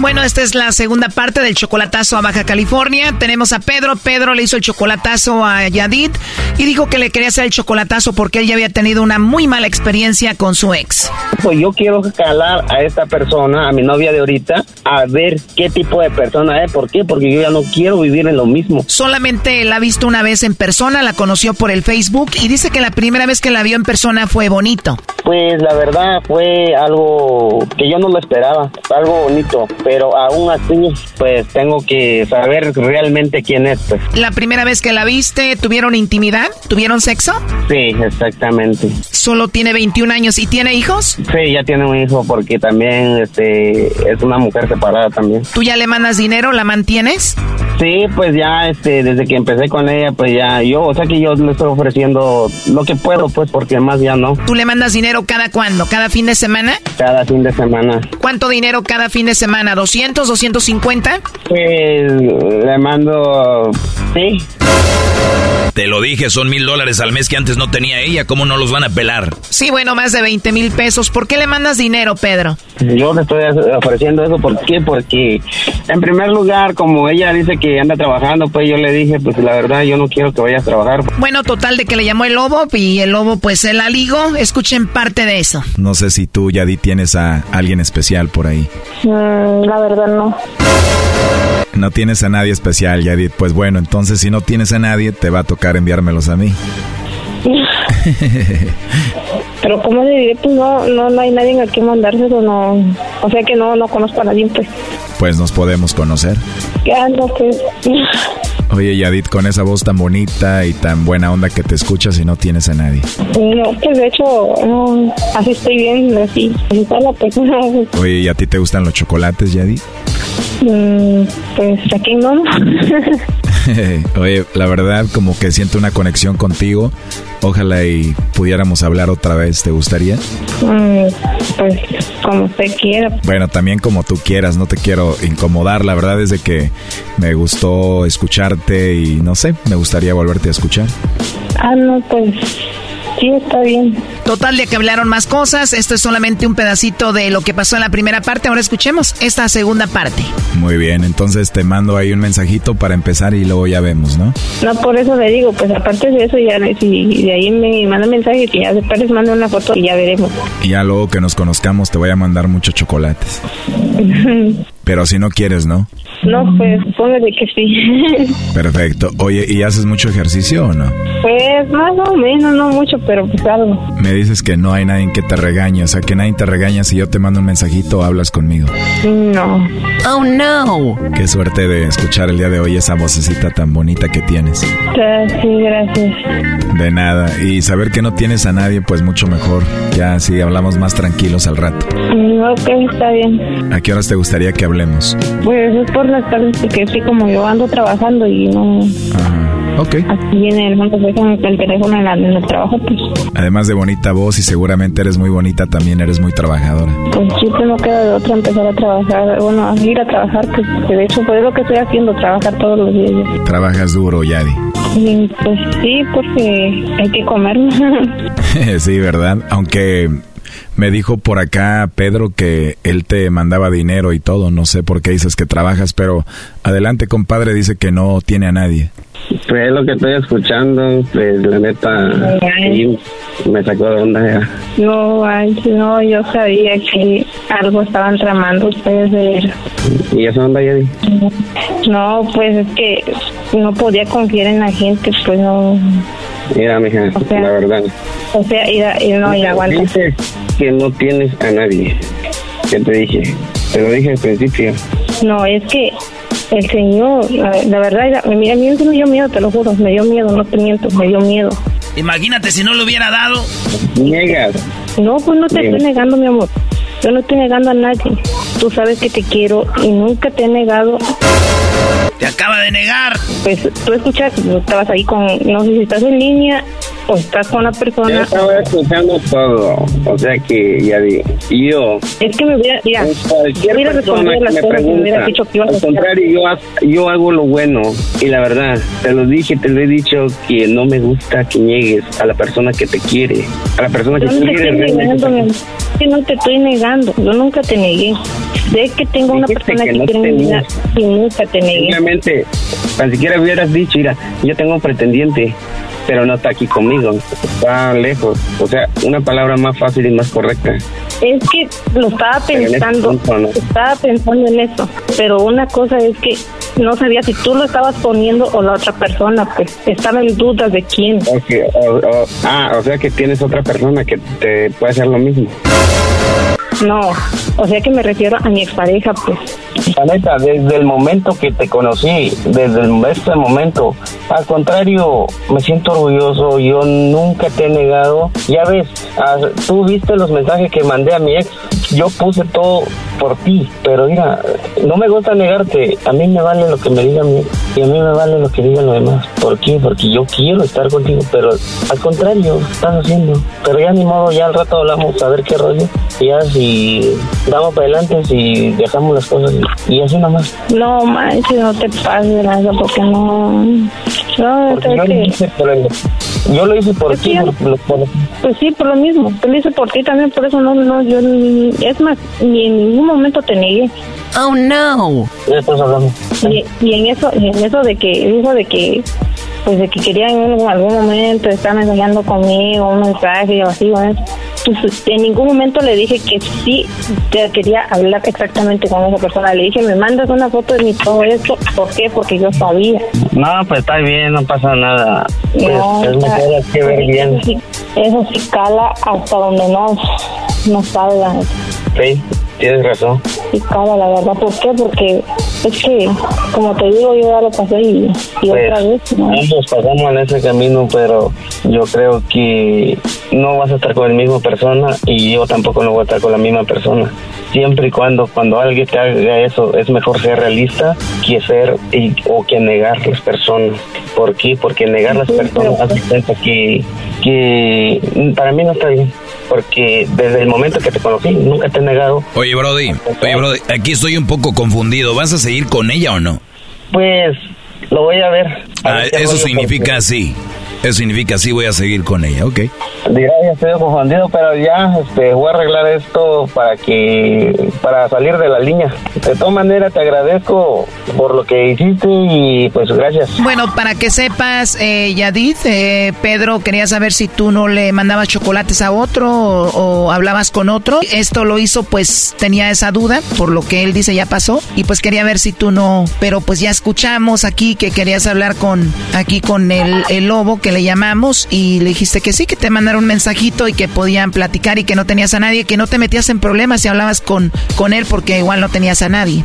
Bueno, esta es la segunda parte del chocolatazo a Baja California. Tenemos a Pedro. Pedro le hizo el chocolatazo a Yadid y dijo que le quería hacer el chocolatazo porque él ya había tenido una muy mala experiencia con su ex. Pues yo quiero calar a esta persona, a mi novia de ahorita, a ver qué tipo de persona es. ¿Por qué? Porque yo ya no quiero vivir en lo mismo. Solamente la ha visto una vez en persona, la conoció por el Facebook y dice que la primera vez que la vio en persona fue bonito. Pues la verdad fue algo que yo no lo esperaba, algo bonito, pero aún así pues tengo que saber realmente quién es. Pues. La primera vez que la viste, ¿tuvieron intimidad? ¿Tuvieron sexo? Sí, exactamente. Solo tiene 21 años y tiene hijos? Sí, ya tiene un hijo porque también este es una mujer separada también. ¿Tú ya le mandas dinero? ¿La mantienes? Sí, pues ya este desde que empecé con ella, pues ya yo, o sea que yo le estoy ofreciendo lo que puedo, pues porque más ya no. ¿Tú le mandas dinero cada cuándo? ¿Cada fin de semana? Cada fin de semana. ¿Cuánto dinero cada fin de semana? ¿200, 250? Pues le mando, sí. Te lo dije, son mil dólares al mes que antes no tenía ella. ¿Cómo no los van a pelar? Sí, bueno, más de 20 mil pesos. ¿Por qué le mandas dinero, Pedro? Yo le estoy ofreciendo eso. ¿Por qué? Porque, en primer lugar, como ella dice que anda trabajando, pues yo le dije, pues la verdad, yo no quiero que vayas a trabajar. Bueno, total de que le llamó el lobo y el lobo, pues se la ligó. Escuchen parte de eso. No sé si tú, Yadi, tienes a alguien especial por ahí. Mm, la verdad, no. No tienes a nadie especial, Yadit. Pues bueno, entonces si no tienes a nadie, te va a tocar enviármelos a mí. Pero ¿cómo le diré? Pues no, no, no hay nadie a quien mandárselo, no. O sea que no, no conozco a nadie, pues. Pues nos podemos conocer. Ya, no, pues. Oye, Yadit, con esa voz tan bonita y tan buena onda que te escuchas y no tienes a nadie. No, pues de hecho, no, así estoy bien, así. así está la persona. Oye, ¿y a ti te gustan los chocolates, Yadit? Mm, pues aquí no. Oye, la verdad como que siento una conexión contigo. Ojalá y pudiéramos hablar otra vez. ¿Te gustaría? Mm, pues como usted quiera. Bueno, también como tú quieras. No te quiero incomodar. La verdad es de que me gustó escucharte y no sé, me gustaría volverte a escuchar. Ah, no, pues sí, está bien. Total de que hablaron más cosas. Esto es solamente un pedacito de lo que pasó en la primera parte. Ahora escuchemos esta segunda parte. Muy bien, entonces te mando ahí un mensajito para empezar y luego ya vemos, ¿no? No, por eso le digo, pues aparte de eso, ya si de ahí me manda mensaje y ya después les mando una foto y ya veremos. Y ya luego que nos conozcamos te voy a mandar muchos chocolates. Pero si no quieres, ¿no? No, pues póngale que sí. Perfecto. Oye, ¿y haces mucho ejercicio o no? Pues más o menos, no mucho, pero pues algo. Me dices que no hay nadie que te regañe, o sea, que nadie te regaña si yo te mando un mensajito o hablas conmigo. No. Oh, no. Qué suerte de escuchar el día de hoy esa vocecita tan bonita que tienes. Sí, gracias. De nada. Y saber que no tienes a nadie, pues mucho mejor. Ya así hablamos más tranquilos al rato. Ok, está bien. ¿A qué horas te gustaría que hablemos? Pues es por las tardes porque sí, como yo ando trabajando y no... Ok. Aquí viene el dejan el teléfono en, la- en el trabajo, pues, Además de bonita voz y seguramente eres muy bonita, también eres muy trabajadora. pues sí, pues no queda de otra empezar a trabajar. Bueno, a ir a trabajar, pues que de hecho, pues es lo que estoy haciendo, trabajar todos los días. Trabajas duro, Yadi. Y, pues sí, porque hay que comer. sí, ¿verdad? Aunque me dijo por acá Pedro que él te mandaba dinero y todo. No sé por qué dices que trabajas, pero adelante, compadre, dice que no tiene a nadie. Pues es lo que estoy escuchando, pues la neta, sí, me sacó de onda. No, ay, no, yo sabía que algo estaban tramando ustedes de él. ¿Y eso onda, Yadi? No, pues es que no podía confiar en la gente, pues no. Mira, mija, sea, la verdad. O sea, y, y no, y aguanta. Dices que no tienes a nadie. ¿Qué te dije? Te lo dije al principio. No, es que el señor, la, la verdad, mira, a mí me dio miedo, te lo juro, me dio miedo, no te miento, me dio miedo. Imagínate si no lo hubiera dado. Niegas. No, pues no te estoy negando, mi amor. Yo no estoy negando a nadie. Tú sabes que te quiero y nunca te he negado. Te acaba de negar. Pues tú escuchas, estabas ahí con, no sé si estás en línea o estás con una persona. Yo estaba escuchando todo. O sea que ya. Y yo. Es que me hubiera. Mira, cualquier hubiera persona que me que pregunta. que Al contrario, yo, yo hago lo bueno. Y la verdad, te lo dije, te lo he dicho que no me gusta que niegues a la persona que te quiere. A la persona que Yo no te quiere negando, que no te estoy negando. Yo nunca te negué. Sé que tengo una persona que que, no quiere mi vida y nunca te negué. Simplemente, tan siquiera hubieras dicho, mira, yo tengo un pretendiente, pero no está aquí conmigo, está lejos. O sea, una palabra más fácil y más correcta. Es que lo estaba ese pensando, punto, ¿no? estaba pensando en eso, pero una cosa es que no sabía si tú lo estabas poniendo o la otra persona, pues estaba en dudas de quién. O- ah, o sea que tienes otra persona que te puede hacer lo mismo. No, o sea que me refiero a mi expareja, pues. La neta, desde el momento que te conocí, desde el- este momento, al contrario, me siento orgulloso, yo nunca te he negado. Ya ves, ah, tú viste los mensajes que mandé a mi ex, yo puse todo por ti, pero mira, no me gusta negarte, a mí me vale lo que me diga mi ex y a mí me vale lo que digan los demás. ¿Por qué? Porque yo quiero estar contigo, pero al contrario, estás haciendo. Pero ya ni modo, ya al rato hablamos a ver qué rollo. Y ya si damos para adelante, si dejamos las cosas y, así nomás. No, manches, no te pases lanza, porque no... No, Porque yo lo que... hice por el- yo lo hice por ti, por- por- Pues sí, por lo mismo. Lo hice por ti también, por eso no, no, yo... ni- Es más, ni en ningún momento te negué. Oh, no. Ya después hablamos. Y, y en eso, y en eso de que, eso de que, pues de que quería en algún momento estar mensajeando conmigo, un mensaje o así, pues en ningún momento le dije que sí te quería hablar exactamente con esa persona. Le dije, me mandas una foto de mi todo esto. ¿Por qué? Porque yo sabía. No, pues está bien, no pasa nada. Pues, No, es mejor que ver bien. Eso sí, eso sí cala hasta donde no, no salga. Sí, tienes razón. Sí cala, la verdad. ¿Por qué? Porque es que, como te digo, yo ya lo pasé y, y Pues, otra vez. ¿no? ambos pasamos en ese camino, pero yo creo que no vas a estar con la misma persona y yo tampoco no voy a estar con la misma persona. Siempre y cuando cuando alguien te haga eso, es mejor ser realista que ser y, o que negar las personas. ¿Por qué? Porque negar las personas hace cuenta que, que para mí no está bien. Porque desde el momento que te conocí, nunca te he negado. Oye, Brody, oye, Brody, aquí estoy un poco confundido. ¿Vas a seguir con ella o no? Pues lo voy a ver. A Ah, ver eso significa sí. Eso significa sí voy a seguir con ella, ok. Dirá, ya estoy confundido, pero ya este, voy a arreglar esto para que para salir de la línea. De todas maneras, te agradezco por lo que hiciste y pues gracias. Bueno, para que sepas, eh, Yadid, eh, Pedro quería saber si tú no le mandabas chocolates a otro o, o hablabas con otro. Esto lo hizo, pues tenía esa duda, por lo que él dice ya pasó, y pues quería ver si tú no. Pero pues ya escuchamos aquí que querías hablar con aquí con el, el lobo que le llamamos y le dijiste que sí, que te mandaron un mensajito y que podían platicar y que no tenías a nadie, que no te metías en problemas si hablabas con, con él porque igual no tenías a nadie.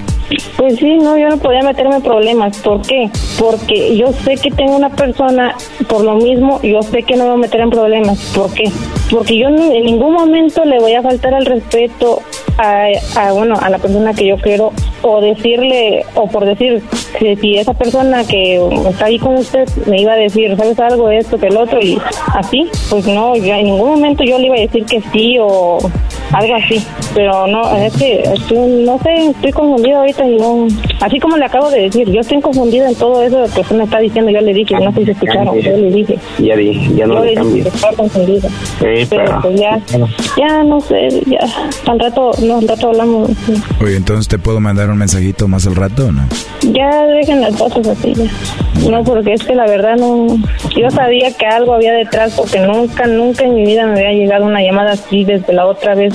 Pues sí, no, yo no podía meterme en problemas. ¿Por qué? Porque yo sé que tengo una persona, por lo mismo, yo sé que no me voy a meter en problemas. ¿Por qué? Porque yo en ningún momento le voy a faltar al respeto a, a, bueno, a la persona que yo quiero o decirle, o por decir, que si esa persona que está ahí con usted me iba a decir, ¿sabes algo? Esto, que el otro, y así, pues no, en ningún momento yo le iba a decir que sí o algo así. Pero no, es que estoy, no sé, estoy confundida ahorita y no, así como le acabo de decir, yo estoy confundida en todo eso que usted me está diciendo, yo le dije, no sé si escucharon, yo le dije. Ya dije, ya no Yo le le dije estaba confundida. Sí, Pero pero... pues ya, ya no sé, ya, al rato, no, al rato hablamos. Oye, entonces te puedo mandar un mensajito más al rato no? Ya dejen las cosas así, ya. No, porque es que la verdad no. Yo sabía que algo había detrás, porque nunca, nunca en mi vida me había llegado una llamada así desde la otra vez.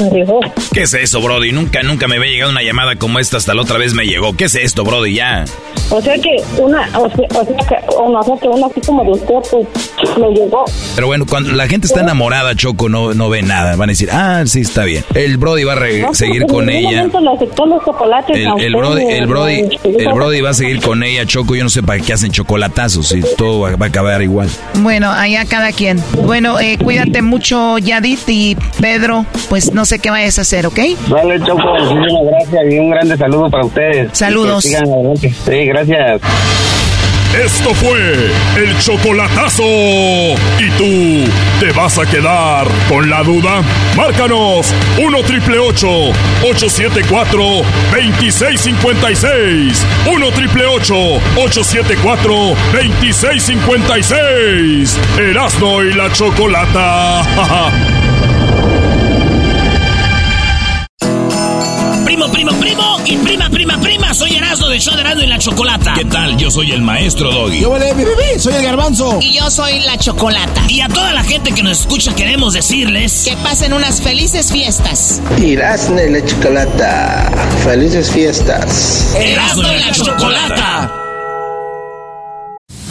¿Qué es eso, Brody? Nunca, nunca me había llegado una llamada como esta, hasta la otra vez me llegó. ¿Qué es esto, Brody? Ya. o sea que una, o sea, o sea que, no, o sea que una así como de usted, pues me llegó. Pero bueno, cuando la gente está enamorada, Choco, no, no ve nada. Van a decir, ah, sí, está bien. El Brody va a re- No, seguir pues, con en ella. momento le aceptó los chocolates El, el Brody, el Brody, el Brody va a seguir con ella, Choco. Yo no sé para qué hacen chocolatazos y todo va, va a acabar igual. Bueno, allá cada quien. Bueno, eh, cuídate mucho, Yadit y Pedro. Pues no sé qué vayas a hacer, ¿ok? Vale, Choco, muchísimas gracias y un grande saludo para ustedes. Saludos. Sigan adelante. Sí, gracias. Esto fue el chocolatazo. ¿Y tú te vas a quedar con la duda? Márcanos 1 triple 874 2656. 1 triple 874 2656. Erasno y la chocolata. Primo, primo, primo y prima, prima, prima. Soy Erasmo de show de Erasmo y la Chocolata. ¿Qué tal? Yo soy el maestro Doggy. Yo vale, mi bebé, soy el garbanzo. Y yo soy la chocolata. Y a toda la gente que nos escucha queremos decirles... Que pasen unas felices fiestas. Erasmo y la chocolata. Felices fiestas. Erasmo y la chocolata.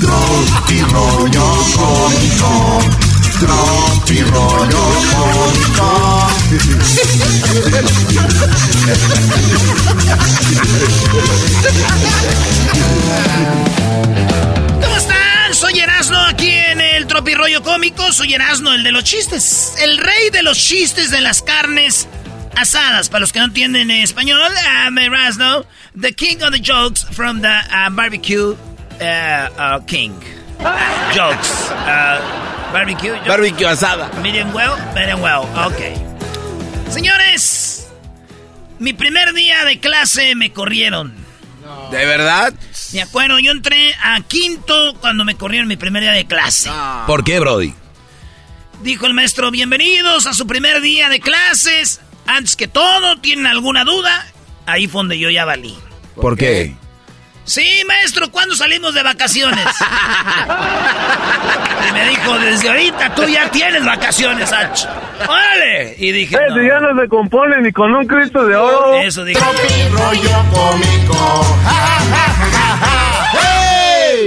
Tropi rollo cómico. Tropi rollo ¿Cómo están? Soy Erasno aquí en el Tropirollo Cómico. Soy Erasno, el de los chistes. El rey de los chistes de las carnes asadas. Para los que no entienden español, I'm Erasno, the king of the jokes from the uh, barbecue uh, uh, king. Jokes. Uh, barbecue. jokes. Barbecue asada. Medium well, medium well. Ok. Señores, mi primer día de clase me corrieron. ¿De verdad? Me acuerdo, yo entré a quinto cuando me corrieron mi primer día de clase. ¿Por qué, Brody? Dijo el maestro, bienvenidos a su primer día de clases. Antes que todo, ¿tienen alguna duda? Ahí fue donde yo ya valí. ¿Por qué? Sí, maestro, ¿cuándo salimos de vacaciones? y me dijo, desde ahorita tú ya tienes vacaciones, Ach. ¡Órale! Y dije, no. ya no se compone ni con un Cristo de oro. Eso dije. rollo cómico.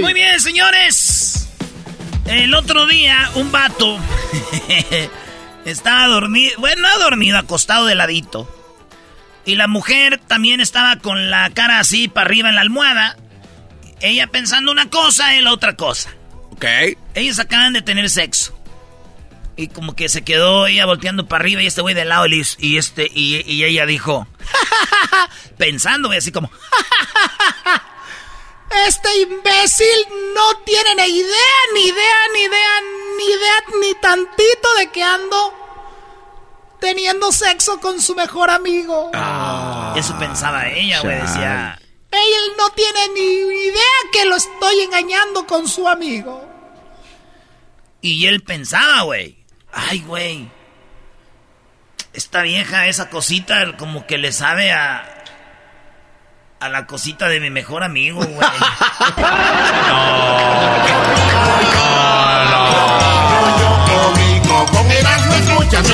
Muy bien, señores. El otro día, un vato estaba dormido, bueno, no dormido, acostado de ladito. Y la mujer también estaba con la cara así para arriba en la almohada. Ella pensando una cosa, él otra cosa. Ok. Ellos acaban de tener sexo. Y como que se quedó ella volteando para arriba y este güey de lado y, y este y, y ella dijo, pensando, güey, así como, este imbécil no tiene ni idea, ni idea, ni idea, ni idea, ni tantito de que ando teniendo sexo con su mejor amigo. Eso pensaba ella, güey, decía. Él no tiene ni idea que lo estoy engañando con su amigo. Y él pensaba, güey. Ay, güey. Esta vieja, esa cosita, como que le sabe a. A la cosita de mi mejor amigo, güey. Con Erasmo escuchas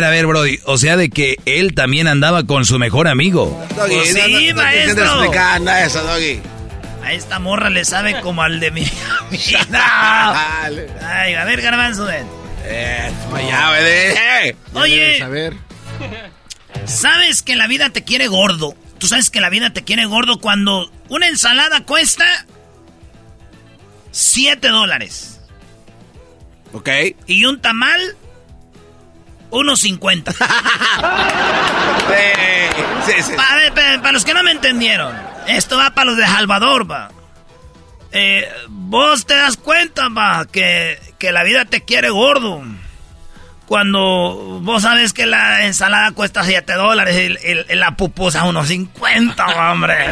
ver, a ver, Brody. O sea, de que él también andaba con su mejor amigo. Doggy, Pues no, sí, no, no maestro. explicando eso, Doggy. A esta morra le sabe como al de mi amiga. Ay, a ver, garbanzo, ven. Eh, allá, güey. Oye, A ver. ¿sabes que la vida te quiere gordo? Tú sabes que la vida te quiere gordo cuando una ensalada cuesta 7 dólares. Ok. Y un tamal, unos 50. sí, sí. Para, los que no me entendieron, esto va para los de Salvador, va. Eh, vos te das cuenta, va, que, que la vida te quiere gordo. Cuando vos sabes que la ensalada cuesta 7 dólares y, y la pupusa unos 50, va, hombre.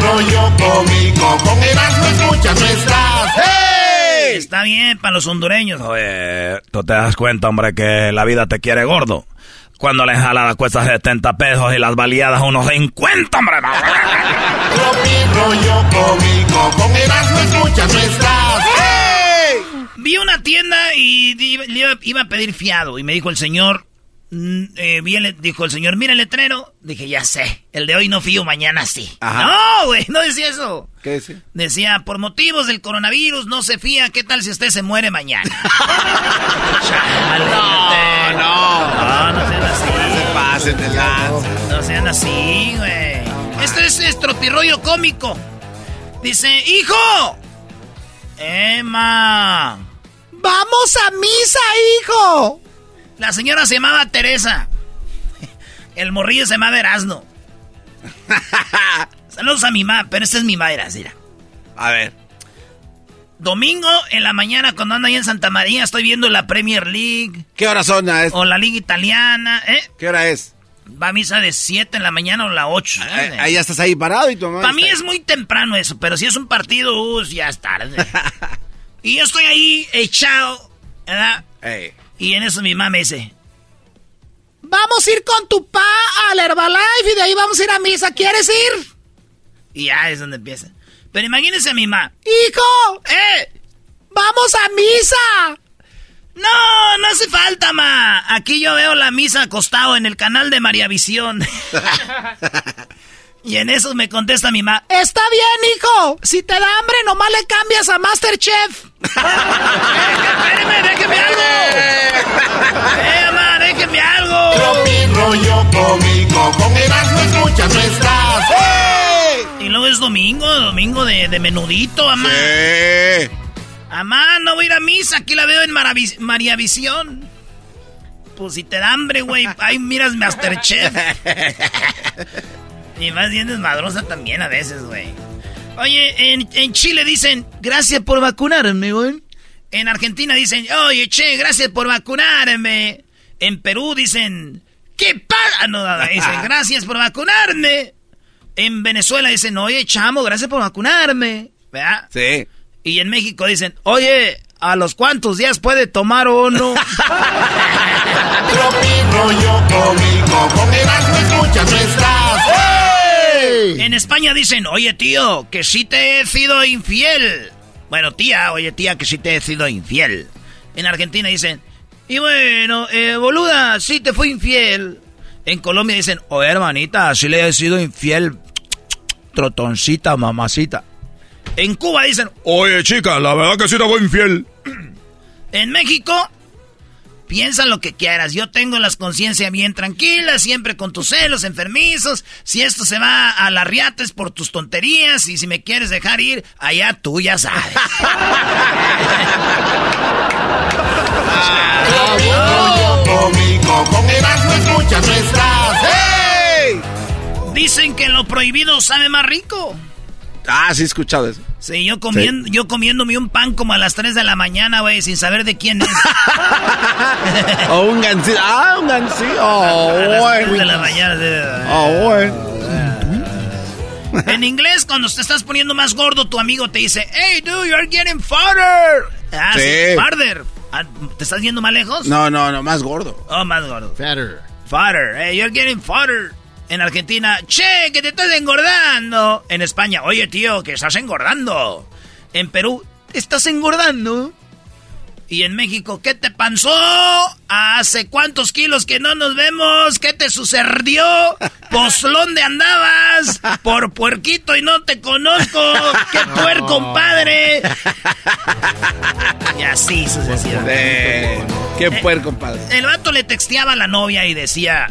rollo cómico, con Erasmo escuchas no estás. ¡Hey! Está bien para los hondureños. Oye, tú te das cuenta, hombre, que la vida te quiere gordo. Cuando la ensalada cuesta 70 pesos y las baleadas unos 50, hombre. Tropi rollo cómico, con Erasmo escuchas no estás. Vi una tienda y iba, a pedir fiado y me dijo el señor, eh, vi el- dijo el señor, mira el letrero. Dije, ya sé, el de hoy no fío, mañana sí. Ajá. No, güey, no decía eso. ¿Qué decía? Decía, por motivos del coronavirus no se fía, ¿qué tal si usted se muere mañana? Chale, No, no. No, no sean así. Se pasen de lanza. No sean así, güey. Este es, es tropirollo cómico. Dice, hijo. Emma. Vamos a misa, hijo. La señora se llamaba Teresa. El morrillo se llamaba Erasno. Saludos a mi mamá, pero esta es mi madre, mira. A ver. Domingo en la mañana cuando ando ahí en Santa María estoy viendo la Premier League. ¿Qué hora son? ah, es- O la Liga Italiana, ¿eh? ¿Qué hora es? Va a misa de 7 en la mañana o la 8. Eh, Ahí ya estás ahí parado y tu mamá. Para mí es muy temprano eso, pero si es un partido, uh, ya es tarde. y yo estoy ahí echado, ¿verdad? Ey. Y en eso mi mamá me dice, vamos a ir con tu pa al Herbalife y de ahí vamos a ir a misa, ¿quieres ir? Y ya es donde empieza. Pero imagínense a mi mamá, hijo, eh, vamos a misa. No, no hace falta, ma. Aquí yo veo la misa acostado en el canal de María Visión. y en eso me contesta mi mamá. Está bien, hijo. Si te da hambre, nomás le cambias a Masterchef. Espérame, déjeme algo. Eh, mamá, déjeme algo. Tropi rollo cómico, con Erasmo escuchas no estás. Y luego es domingo, domingo de, de menudito, mamá. Eh. Mamá, no voy a ir a misa, aquí la veo en Maravi- María Visión. Pues si te da hambre, güey, ahí miras Masterchef. y más bien desmadrosa también a veces, güey. Oye, en, en Chile dicen, gracias por vacunarme, güey. En Argentina dicen, oye, che, gracias por vacunarme. En Perú dicen, ¿qué pasa? No, nada, dicen, gracias por vacunarme. En Venezuela dicen, oye, chamo, gracias por vacunarme. ¿Verdad? Sí. Y en México dicen, oye, ¿a los cuántos días puede tomar o no? Cómico, con escuchas estás. En España dicen, oye tío, que sí te he sido infiel. Bueno, tía, oye tía, que sí te he sido infiel. En Argentina dicen, y bueno, eh, boluda, sí te fui infiel. En Colombia dicen, oye hermanita, sí le he sido infiel. Trotoncita, mamacita. En Cuba dicen, Oye, chica, la verdad que sí te fue infiel. En México, piensa lo que quieras. Yo tengo las conciencias bien tranquilas, siempre con tus celos enfermizos. Si esto se va a la riata es por tus tonterías. Y si me quieres dejar ir, allá tú ya sabes. Cómico, con Erasmo escuchas. Dicen que lo prohibido sabe más rico. Ah, sí he escuchado eso. Sí, yo comiendo, yo comiéndome un pan como a las 3 de la mañana, güey, sin saber de quién es. O un gancito. Ah, un gancito. Oh, a las 3 bueno. de la mañana. Oh, bueno. En inglés, cuando te estás poniendo más gordo, tu amigo te dice, hey, dude, you're getting fatter. Ah, sí, Sí. farther. Ah, ¿Te estás yendo más lejos? No, no, no, más gordo. Oh, más gordo. Fatter. Fatter. Hey, you're getting fatter. En Argentina, che, que te estás engordando. En España, oye, tío, que estás engordando. En Perú, ¿te estás engordando? Y en México, ¿qué te pasó? ¿Hace cuántos kilos que no nos vemos? ¿Qué te sucedió? Pues, ¿dónde andabas? Por puerquito y no te conozco. ¡Qué puerco, compadre! Y así sucesivamente. ¡Qué puerco, compadre! El vato le texteaba a la novia y decía...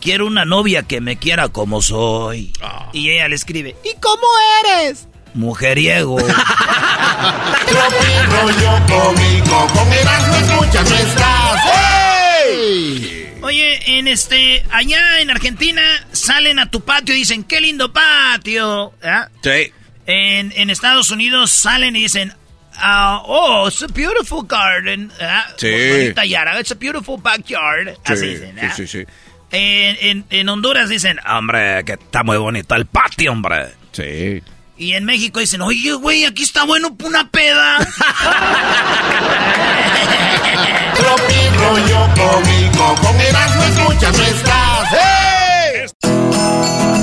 Quiero una novia que me quiera como soy. Y ella le escribe, ¿y cómo eres? Mujeriego. Tropi rollo cómico, con escuchas. ¡Hey! Oye, en este, allá en Argentina salen a tu patio y dicen, qué lindo patio. ¿Ah? Sí. En, en Estados Unidos salen y dicen, ah, oh, it's a beautiful garden. Sí. Bonita yara, it's a beautiful backyard. Así dicen, ¿ah? sí, sí, sí. En, en- en Honduras dicen, hombre, que está muy bonito el patio, hombre. Sí. Y en México dicen, oye, güey, aquí está bueno una peda. Tropi rollo cómico, con Erasmo escuchas no estás. ¡Hey!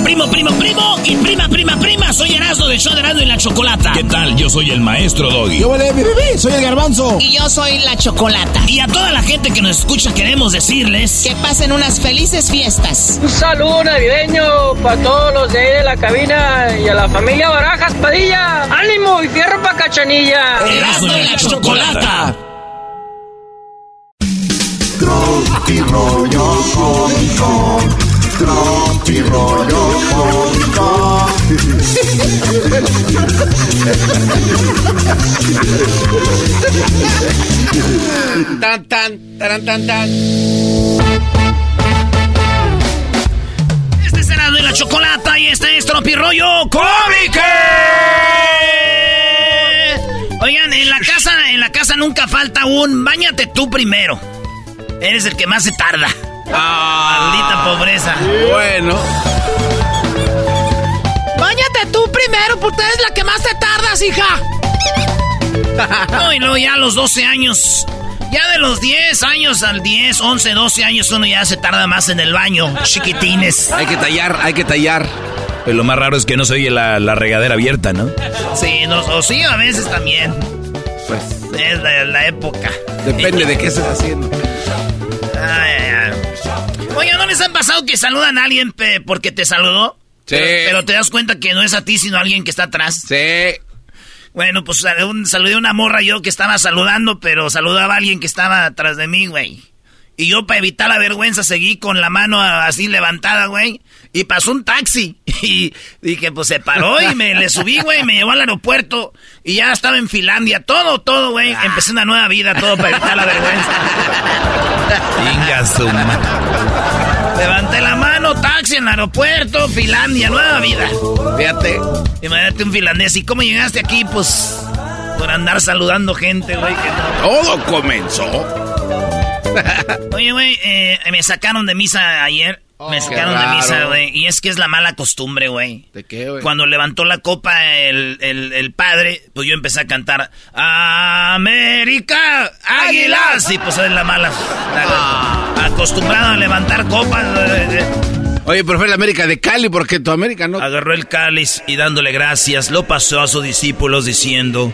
Primo, primo, primo y prima, prima, prima. Soy Erasmo del show de Erasmo y la Chocolata. ¿Qué tal? Yo soy el maestro Doggy. Yo vale, mi bebé, soy el garbanzo. Y yo soy la Chocolata. Y a toda la gente que nos escucha queremos decirles... Que pasen unas felices fiestas. Un saludo navideño para todos los de ahí de la cabina y a la familia Barajas Padilla. ¡Ánimo y fierro pa' cachanilla! Erasmo y la Chocolata. Tropi rollo cómico, tropi rollo cómico. Tan, tan, taran, tan, tan. Este es Erasmo y la Chocolata y este es Tropirollo Cómico. Oigan, en la casa, en la casa nunca falta un bañate tú primero. Eres el que más se tarda. Maldita pobreza. Bueno. Báñate tú primero, porque eres la que más te tardas, hija. No, y luego ya a los 12 años, ya de los 10 años al 10, 11, 12 años, uno ya se tarda más en el baño, chiquitines. Hay que tallar, hay que tallar. Pues lo más raro es que no se oye la, la regadera abierta, ¿no? Sí, no, o sí, a veces también. Pues Es la, la época. depende de qué estés haciendo. Ay, Oye, ¿no les han pasado que saludan a alguien pe- porque te saludó? Sí. Pero, pero te das cuenta que no es a ti, sino a alguien que está atrás. Sí. Bueno, pues un- saludé a una morra yo que estaba saludando, pero saludaba a alguien que estaba atrás de mí, güey. Y yo, para evitar la vergüenza, seguí con la mano así levantada, güey. Y pasó un taxi. Y dije, pues se paró y me le subí, güey. Me llevó al aeropuerto. Y ya estaba en Finlandia. Todo, todo, güey. Empecé una nueva vida, todo para evitar la vergüenza. Levanté la mano, taxi en el aeropuerto, Finlandia, nueva vida. Fíjate. Imagínate un finlandés. ¿Y cómo llegaste aquí? Pues por andar saludando gente, güey. que no. Todo comenzó. Oye, güey, eh, me sacaron de misa ayer. me sacaron de misa, güey. Y es que es la mala costumbre, güey. ¿De qué, güey? Cuando levantó la copa el, el- el padre, pues yo empecé a cantar América Águilas. Y pues es la mala. la- acostumbrado a levantar copas. Oye, pero fue la América de Cali, porque tu América no. Agarró el cáliz y dándole gracias, lo pasó a sus discípulos diciendo,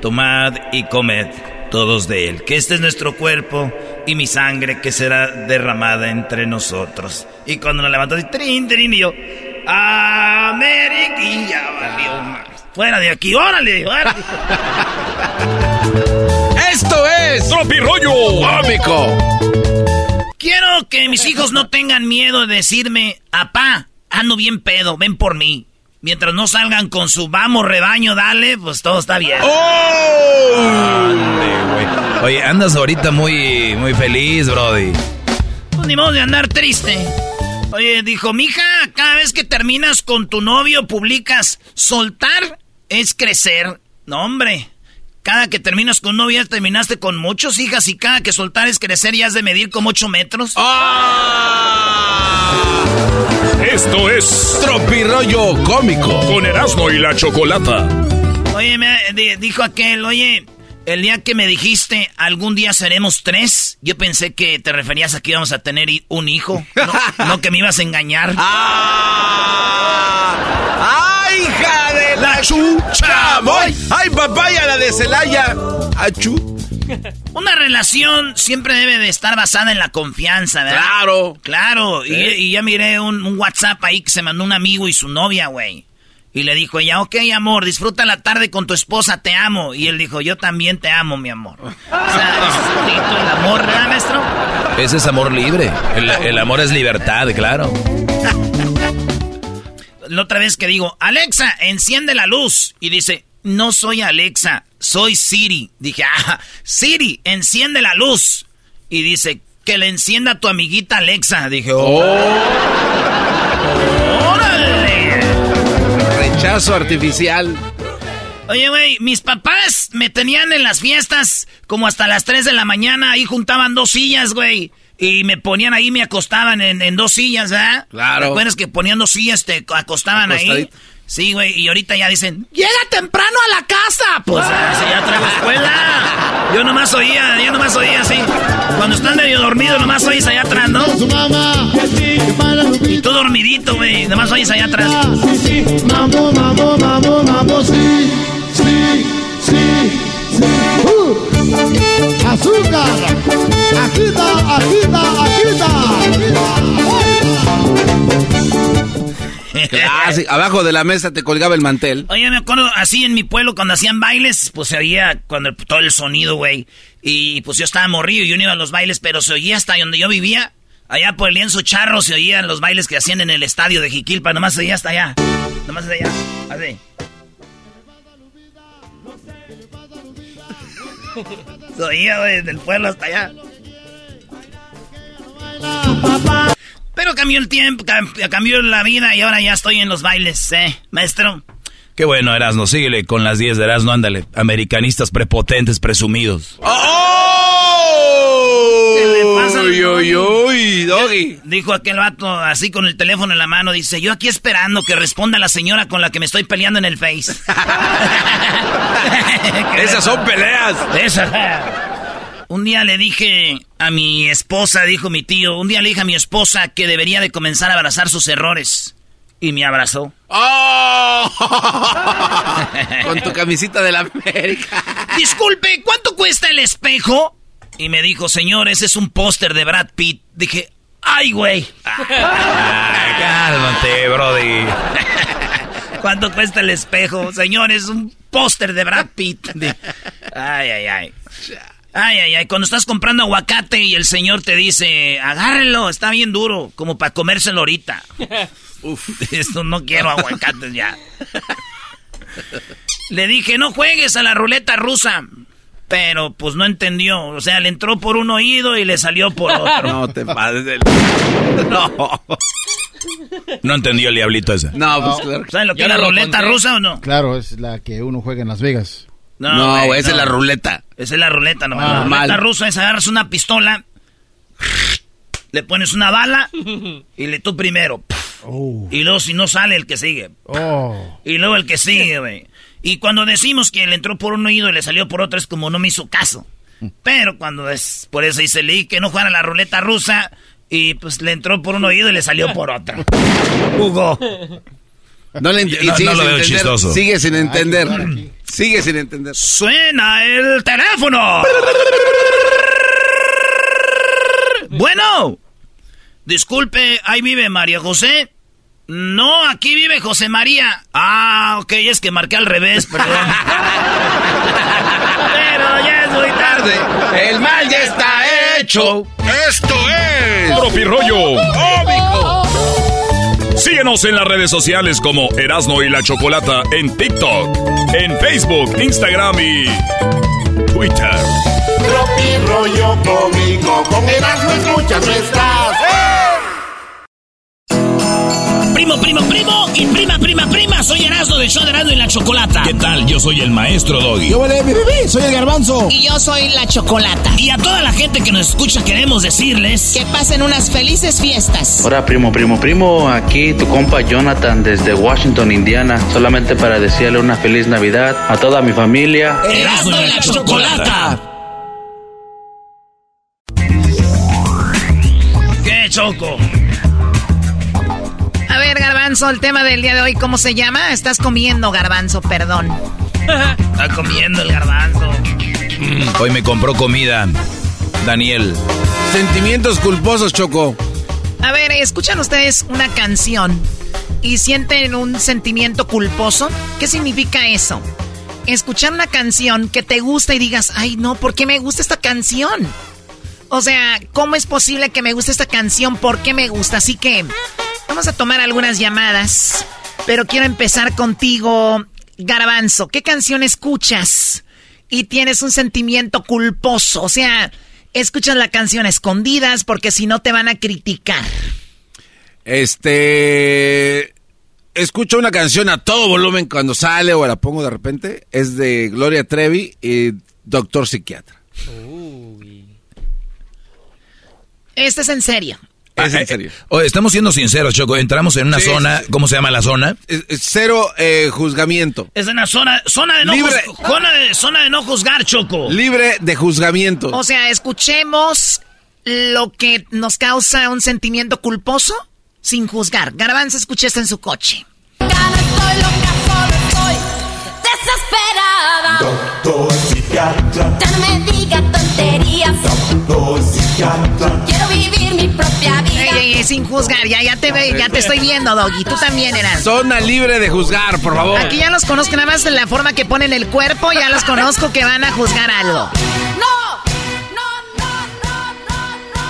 tomad y comed todos de él, que este es nuestro cuerpo y mi sangre que será derramada entre nosotros. Y cuando nos levantó, así, trin, trin, y yo, América, y ya valió más. Fuera de aquí, órale, órale. Esto es Tropirollo cómico. Quiero que mis hijos no tengan miedo de decirme, apá, ando bien pedo, ven por mí. Mientras no salgan con su vamos rebaño, dale, pues todo está bien. Güey. Oye, andas ahorita muy, muy feliz, Brody. Pues ni modo de andar triste. Oye, dijo, mija, cada vez que terminas con tu novio, publicas, soltar es crecer. No, hombre. Cada que terminas con un novio, ya terminaste con muchos hijas y cada que soltar es crecer ya has de medir como 8 metros. Esto es Tropirollo cómico. con Erasmo y la Chocolata. Oye, me, di- dijo aquel, oye, el día que me dijiste algún día seremos tres, yo pensé que te referías a que íbamos a tener un hijo, no, no que me ibas a engañar. ¡Ay, hija de la chucha! ¡Voy! ¡Ay, papaya, la de Celaya! ¡Achú! Una relación siempre debe de estar basada en la confianza, ¿verdad? Claro. Claro. Y, y ya miré un, un WhatsApp ahí que se mandó un amigo y su novia, güey. Y le dijo ella, ok, amor, disfruta la tarde con tu esposa, te amo. Y él dijo, yo también te amo, mi amor. O sea, es bonito, el amor, ¿verdad, maestro? Ese es amor libre. El, el amor es libertad, claro. La otra vez que digo, Alexa, enciende la luz. Y dice, no soy Alexa, soy Siri. Dije, ah, Siri, enciende la luz. Y dice, que le encienda a tu amiguita Alexa. Dije, oh. ¡Órale! Rechazo artificial. Oye, güey, mis papás me tenían en las fiestas como hasta las 3 de la mañana. Ahí juntaban dos sillas, güey. Y me ponían ahí, me acostaban en, en dos sillas, ¿verdad? Claro. ¿Te acuerdas que ponían dos sillas, te acostaban ahí? Sí, güey, y ahorita ya dicen, llega temprano a la casa. Pues, ah, si ya traigo escuela. Yo nomás oía, yo nomás oía así. Cuando están medio dormidos, nomás oís allá atrás, ¿no? Y tú dormidito, güey, nomás oís allá atrás. Mambo, mambo, mambo, mambo, sí, sí, sí, sí. Uh, azúcar, agita, agita, Ah, sí, abajo de la mesa te colgaba el mantel. Oye, me acuerdo así en mi pueblo cuando hacían bailes, pues se oía cuando todo el sonido, güey. Y pues yo estaba morrido y yo no iba a los bailes, pero se oía hasta donde yo vivía. Allá por el lienzo charro se oían los bailes que hacían en el estadio de Jiquilpa, nomás se oía hasta allá. Nomás hasta allá. Así. Se oía, güey, del pueblo hasta allá. Pero cambió el tiempo, cam- cambió la vida y ahora ya estoy en los bailes, ¿eh? Maestro. Qué bueno, Erasno. Síguele con las 10 de Erasno, ándale. Americanistas prepotentes, presumidos. ¿Qué le pasa Uy, uy, uy, doggy. Dijo aquel vato así con el teléfono en la mano. Dice, yo aquí esperando que responda la señora con la que me estoy peleando en el Face. Esas son peleas. Esas. Un día le dije a mi esposa, dijo mi tío, un día le dije a mi esposa que debería de comenzar a abrazar sus errores. Y me abrazó. ¡Oh! Con tu camisita de la América. Disculpe, ¿cuánto cuesta el espejo? Y me dijo, señor, ese es un póster de Brad Pitt. Dije, ¡ay, güey! Cálmate, Brody. ¿Cuánto cuesta el espejo? Señor, es un póster de Brad Pitt. Ay, ay, ay. Ay, ay, ay. Cuando estás comprando aguacate y el señor te dice, agárrelo, está bien duro, como para comérselo ahorita. Uf, esto no quiero aguacates ya. Le dije, no juegues a la ruleta rusa. Pero pues no entendió. O sea, le entró por un oído y le salió por otro. No te pases del... No. No entendió el diablito ese. No, pues claro. ¿Saben lo que es la ruleta conté. rusa o no? Claro, es la que uno juega en Las Vegas. No, güey, esa es la ruleta. Esa es la ruleta, nomás. Ah, la ruleta mal. rusa es agarras una pistola, le pones una bala y le tú primero. Oh. Y luego si no sale el que sigue. Oh. Y luego el que sigue, güey. Y cuando decimos que le entró por un oído y le salió por otro es como no me hizo caso. Pero cuando es, por eso dice leí que no jugara la ruleta rusa y pues le entró por un oído y le salió por otro. Hugo. No, le ent- y No, sigue no lo sin veo entender. chistoso. Sigue sin entender. Sigue sin entender. Suena el teléfono. Bueno. Disculpe, ahí vive María José. No, aquí vive José María. Ah, ok, es que marqué al revés, perdón. Pero ya es muy tarde. El mal ya está hecho. Esto es Tropirollo Cómico. Síguenos en las redes sociales como Erasno y la Chocolata en TikTok, en Facebook, Instagram y Twitter. Tropi rollo cómico, con Erasmo escuchas no estás. Primo, primo, primo y prima, prima, prima. Soy Erasmo del show de Erasmo y la Chocolata. ¿Qué tal? Yo soy el maestro Doggy. Yo vale, mi bebé, soy el garbanzo. Y yo soy la Chocolata. Y a toda la gente que nos escucha queremos decirles... Que pasen unas felices fiestas. Hola primo, primo, primo, aquí tu compa Jonathan desde Washington, Indiana, solamente para decirle una feliz Navidad a toda mi familia. Erasmo y la Chocolata. ¿Qué choco? Garbanzo, el tema del día de hoy, ¿cómo se llama? Estás comiendo, Garbanzo, perdón. Está comiendo el garbanzo. Hoy me compró comida, Daniel. Sentimientos culposos, Choco. A ver, escuchan ustedes una canción y sienten un sentimiento culposo. ¿Qué significa eso? Escuchar una canción que te gusta y digas, ay no, ¿por qué me gusta esta canción? O sea, ¿cómo es posible que me guste esta canción? ¿Por qué me gusta? Así que vamos a tomar algunas llamadas. Pero quiero empezar contigo, Garbanzo. ¿Qué canción escuchas? Y tienes un sentimiento culposo. O sea, escuchas la canción a escondidas porque si no te van a criticar. Este. Escucho una canción a todo volumen cuando sale o la pongo de repente. Es de Gloria Trevi y Doctor Psiquiatra. Este es en serio. Es en serio. Oye, estamos siendo sinceros, Choco. Entramos en una Sí, zona, sí, sí. ¿cómo se llama la zona? Es- es cero eh, juzgamiento. Es una zona, zona de no Libre. juz- zona de, zona de no juzgar, Choco. Libre de juzgamiento. O sea, escuchemos lo que nos causa un sentimiento culposo sin juzgar. Garbanzo, escuché esto en su coche. Desesperada. Doctor psiquiatra, Ya no me diga tonterías. doctor psiquiatra. Quiero vivir mi propia vida. Ey, ey, ey, sin juzgar, ya, ya, te, ve- ya te estoy viendo, Doggy. Tú también eras. Zona libre de juzgar, por favor. Aquí ya los conozco, nada más de la forma que ponen el cuerpo, ya los conozco que van a juzgar algo. No.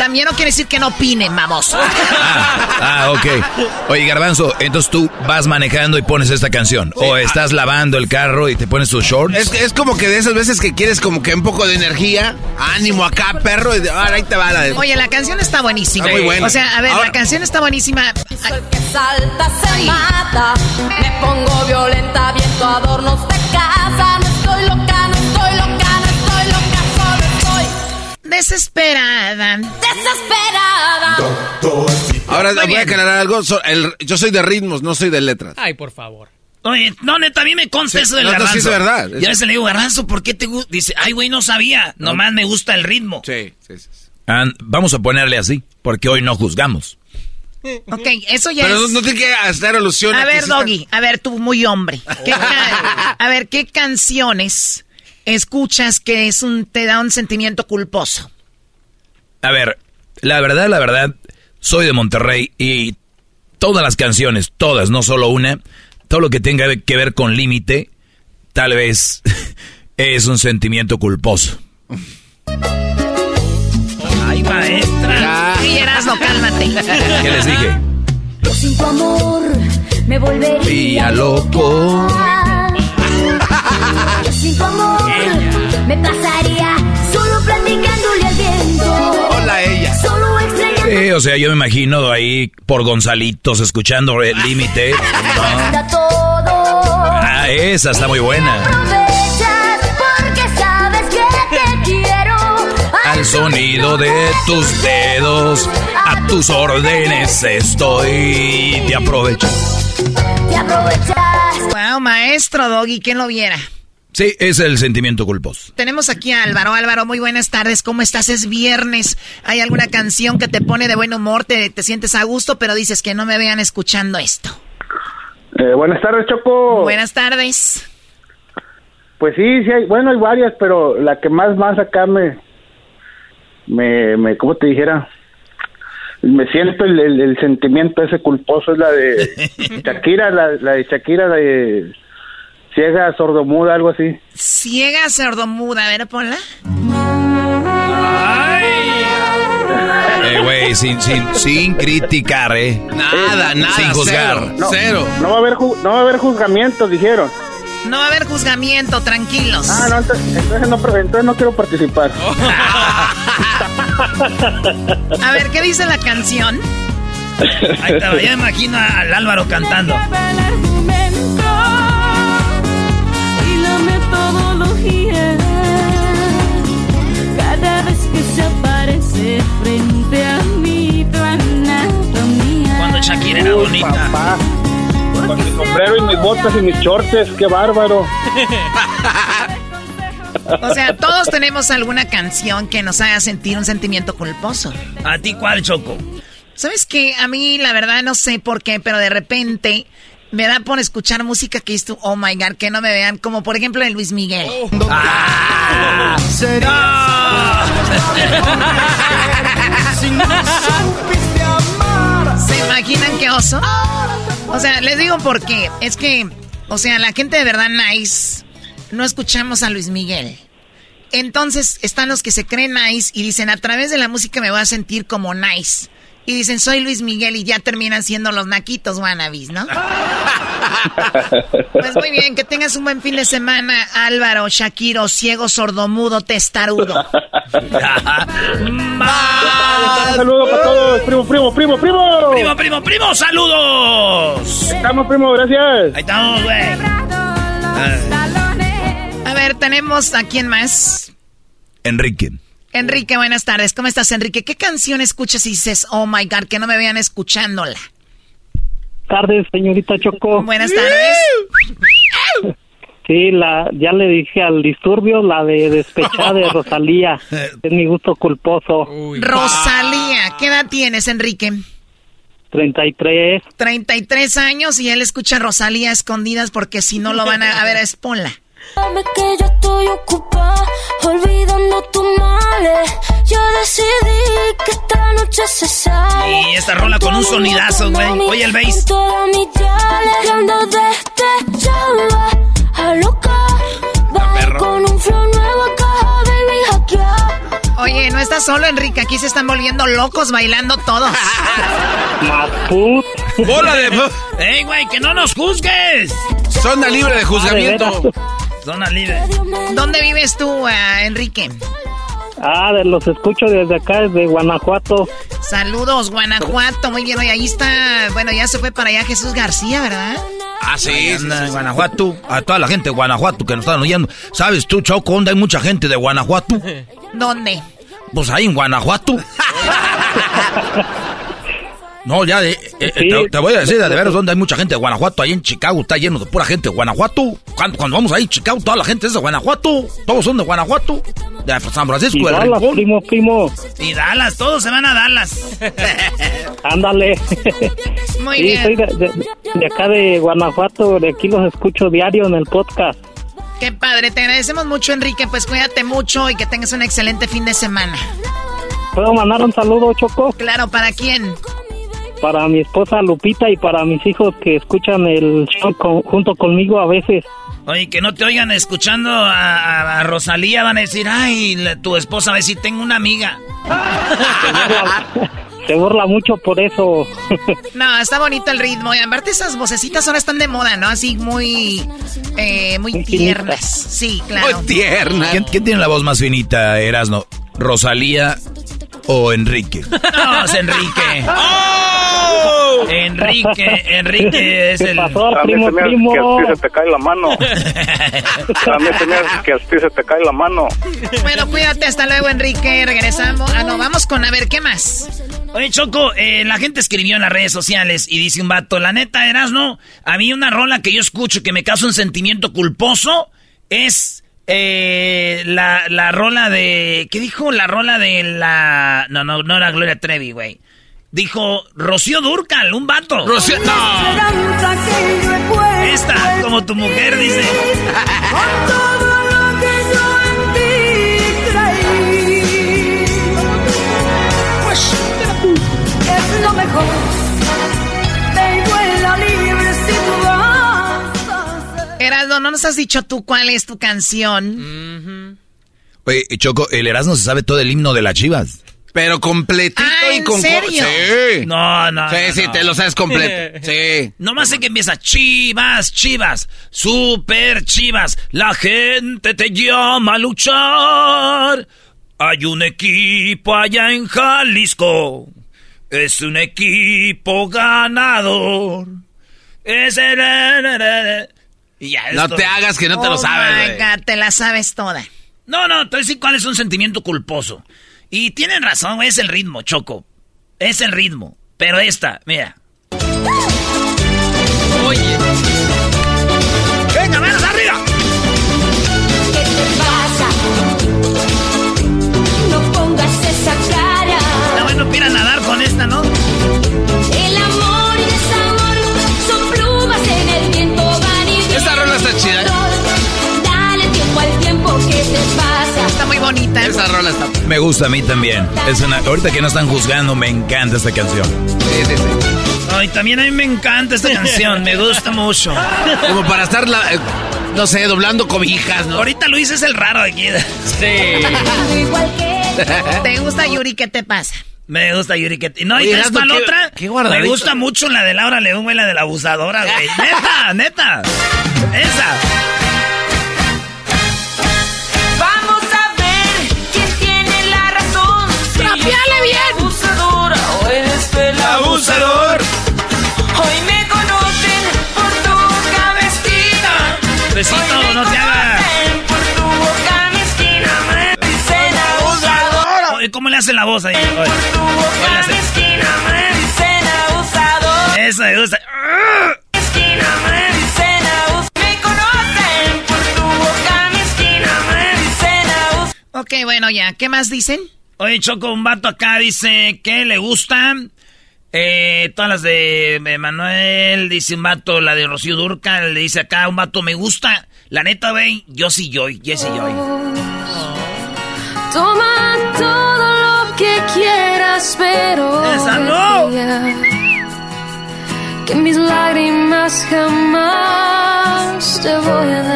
También no quiere decir que no opinen, vamos. Ah, ok. Oye, Garbanzo, entonces tú vas manejando y pones esta canción. O estás lavando el carro y te pones tus shorts. Es, es como que de esas veces que quieres como que un poco de energía, ánimo acá, perro, y de, ahora ahí te va la de... Oye, la canción está buenísima. Está muy buena. O sea, a ver, Ahora- la canción está buenísima. Que salta se mata. Me pongo violenta, viento adornos de casa. No estoy loca, no estoy loca, Desesperada. desesperada. Doctor. Ahora Muy voy a aclarar algo. so- el- yo soy de ritmos, no soy de letras. Ay, por favor. Oye, no, neta, a mí me consta Sí, eso del no, no, garbanzo. sí es verdad. Y a veces le digo, garbanzo, ¿por qué te gusta? Dice, ay, güey, no sabía. Nomás me gusta el ritmo. Sí, sí, sí. Vamos a ponerle así, porque hoy no juzgamos. Ok, eso ya Pero no, es... no tiene que hacer alusión A ver, Doggy, a ver, tú muy hombre. ¿Qué ca- a ver, ¿qué canciones escuchas que es un, te da un sentimiento culposo? A ver, la verdad, la verdad, soy de Monterrey y todas las canciones, todas, no solo una, todo lo que tenga que ver con límite, tal vez es un sentimiento culposo. Ay, maestra. Sí, Erasmo, cálmate. ¿Qué les dije? Yo sin tu amor me volvería loco. Yo sin tu amor me pasaría solo platicándole al viento. Hola, ella. Solo extrañando Eh, o sea, yo me imagino ahí por Gonzalitos escuchando el límite. ¿no? todo. Ah, esa está muy buena. Aprovechas porque sabes que te quiero. Al sonido de tus dedos, a tus órdenes estoy. Te aprovecho. Te aprovechas. Wow, maestro Doggy, ¿quién lo viera? Sí, es el sentimiento culposo. Tenemos aquí a Álvaro. Álvaro, muy buenas tardes. ¿Cómo estás? Es viernes. ¿Hay alguna canción que te pone de buen humor? Te, te sientes a gusto, pero dices que no me vean escuchando esto. Eh, buenas tardes, Choco. Buenas tardes. Pues sí, sí hay, bueno, hay varias, pero la que más, más acá me, me, me ¿cómo te dijera? Me siento el, el, el sentimiento ese culposo es la de Shakira, la, la de Shakira, la de ciega, sordomuda, algo así. Ciega sordomuda. A ver, ponla. Eh, güey, sin, sin, sin criticar, ¿eh? Nada, nada. Sin juzgar. Cero. No, cero. No va a haber, ju- no va a haber juzgamientos, dijeron. No va a haber juzgamiento, tranquilos. Ah, no, entonces, entonces no, entonces no quiero participar. A ver, ¿qué dice la canción? Ahí está, ya me imagino al Álvaro cantando. Shakira era Uy, bonita. papá. Con mi sombrero y mis botas y mis shorts, qué bárbaro. O sea, todos tenemos alguna canción que nos haga sentir un sentimiento culposo. ¿A ti cuál, Choco? ¿Sabes qué? A mí, la verdad, no sé por qué, pero de repente Me da por escuchar música que es tu, oh my god, que no me vean, como por ejemplo el Luis Miguel. Ah, ¿Se imaginan qué oso? O sea, les digo por qué. Es que, o sea, la gente de verdad nice, no escuchamos a Luis Miguel. Entonces están los que se creen nice y dicen, a través de la música me voy a sentir como nice. Y dicen, soy Luis Miguel y ya terminan siendo los naquitos wannabis, ¿no? pues muy bien, que tengas un buen fin de semana, Álvaro, Shakiro, ciego, sordomudo, testarudo. Un saludo para todos, primo, primo, primo, primo. Primo, primo, primo, saludos. Estamos, primo, gracias. Ahí estamos, güey. A ver, tenemos a quién más. Enrique. Enrique, buenas tardes. ¿Cómo estás, Enrique? ¿Qué canción escuchas y dices, oh my God, que no me vean escuchándola? tardes, señorita Choco. Buenas tardes. Sí, la, ya le dije al disturbio, la de despechada de Rosalía. Es mi gusto culposo. Rosalía, ¿qué edad tienes, Enrique? 33. 33 años y él escucha Rosalía a escondidas porque si no lo van a, a ver a Esponla. Dame que yo estoy ocupada, olvidando tus males. Yo decidí que esta noche se sale. Y esta rola con un sonidazo, güey. Oye el bass. Toda mi chale, que ando despechada, a loca. Bajo con un flow nuevo acá, baby, hackear. Oye, no estás solo, Enrique. Aquí se están volviendo locos bailando todos. Maput. ¡Bola de... ¡Ey, güey, que no nos juzgues! Zona libre de juzgamiento. Zona libre. ¿Dónde vives tú, eh, Enrique? Ah, de- los escucho desde acá, desde Guanajuato. Saludos, Guanajuato. Muy bien, oye, ahí está. Bueno, ya se fue para allá Jesús García, ¿verdad? Ah, sí, Ahí sí, anda sí, en sí. Guanajuato. A toda la gente de Guanajuato que nos están oyendo. ¿Sabes tú, Choco, dónde hay mucha gente de Guanajuato? ¿Dónde? Pues ahí en Guanajuato. No, ya, eh, eh, Sí. te, te voy a decir de veras dónde hay mucha gente de Guanajuato. Ahí en Chicago está lleno de pura gente de Guanajuato. Cuando, cuando vamos ahí, Chicago, toda la gente es de Guanajuato. Todos son de Guanajuato. De San Francisco, Y de Dallas, Rincón. primo, primo. Y Dallas, todos se van a Dallas. Ándale. Muy sí, bien. soy de, de- de acá de Guanajuato, de aquí los escucho diario en el podcast. Qué padre, te agradecemos mucho, Enrique. Pues cuídate mucho y que tengas un excelente fin de semana. ¿Puedo mandar un saludo, Choco? Claro, ¿para quién? Para mi esposa Lupita y para mis hijos que escuchan el show con- junto conmigo a veces. Oye, que no te oigan escuchando a, a- a Rosalía, van a decir, ay, la- tu esposa va a decir, tengo una amiga. Se burla mucho por eso. No, está bonito el ritmo. Y aparte esas vocecitas ahora están de moda, ¿no? Así muy, eh, muy Muy tiernas. Sí, claro. tierna. ¿Quién, quién tiene la voz más finita, Erasno? ¿Rosalía o Enrique? No, es Enrique. Enrique, Enrique es ¿Qué el... pasó, A mí primo, se me hace primo? que a ti se te cae la mano. A mí se me hace que a ti se te cae la mano. Bueno, cuídate, hasta luego, Enrique. Regresamos. Ah, no, vamos con a ver, ¿qué más? Oye, Choco, eh, la gente escribió en las redes sociales y dice un vato, la neta, Erasno, a mí una rola que yo escucho que me causa un sentimiento culposo es eh, la, la rola de... ¿Qué dijo? La rola de la... No, no, no era Gloria Trevi, güey. Dijo Rocío Durcal, un vato. Rocío- no. Esta, como tu mujer, dice. con todo lo que yo en ti creí. Pues es lo mejor. Erasmo, no nos has dicho tú cuál es tu canción. Oye, Choco, el Erasno se sabe todo el himno de las chivas. Pero completito Ah, y ¿en con... serio? Sí. No, no. Sí, no, sí, no. te lo sabes completo. Sí. Nomás sé que empieza Chivas, Chivas, super Chivas. La gente te llama a luchar. Hay un equipo allá en Jalisco. Es un equipo ganador. Es el... Y ya, No esto- te hagas que no te lo Oh sabes, my. God, te la sabes toda. No, no, te voy a decir cuál es un sentimiento culposo. Y tienen razón, güey, es el ritmo, Choco. Es el ritmo. Pero esta, mira. Oye. Venga, manos arriba. ¿Qué te pasa? No pongas esa cara. Está bueno, para nadar con esta, ¿no? El amor Esa rola está... Me gusta a mí también. Es una, ahorita que no están juzgando, me encanta esta canción. Sí, sí, sí. Ay, también a mí me encanta esta canción, me gusta mucho. Como para estar, la, eh, no sé, doblando cobijas, ¿no? Ahorita Luis es el raro de aquí. Sí. ¿Te gusta Yuri? ¿Qué te pasa? Me gusta Yuri. Que... No, ¿y Oye, qué es Erasmo, para la qué- otra? qué. Me gusta mucho la de Laura León, güey, la de la abusadora, güey. Neta, neta. Esa. ¡Rapeale bien! abusadora o eres el abusador. Hoy me conocen por tu boca mezquina. Besito, no te hagas. Por tu boca mezquina me dicen abusador. Oye, ¿Cómo le hacen la voz ahí? Oye, Tu boca mezquina me dicen abusador. Eso me gusta. Mezquina me dicen abusador. Me conocen por tu boca mezquina me dicen abusador. Ok, bueno, ya. ¿Qué más dicen? Oye, Choco, un vato acá dice que le gusta. Eh, todas las de Manuel, dice un vato, la de Rocío Durca, le dice acá un vato, me gusta. La neta, güey, yo sí Joy, Jesse Joy. Toma todo lo que quieras, pero Esa no. que mis lágrimas jamás te voy a dar.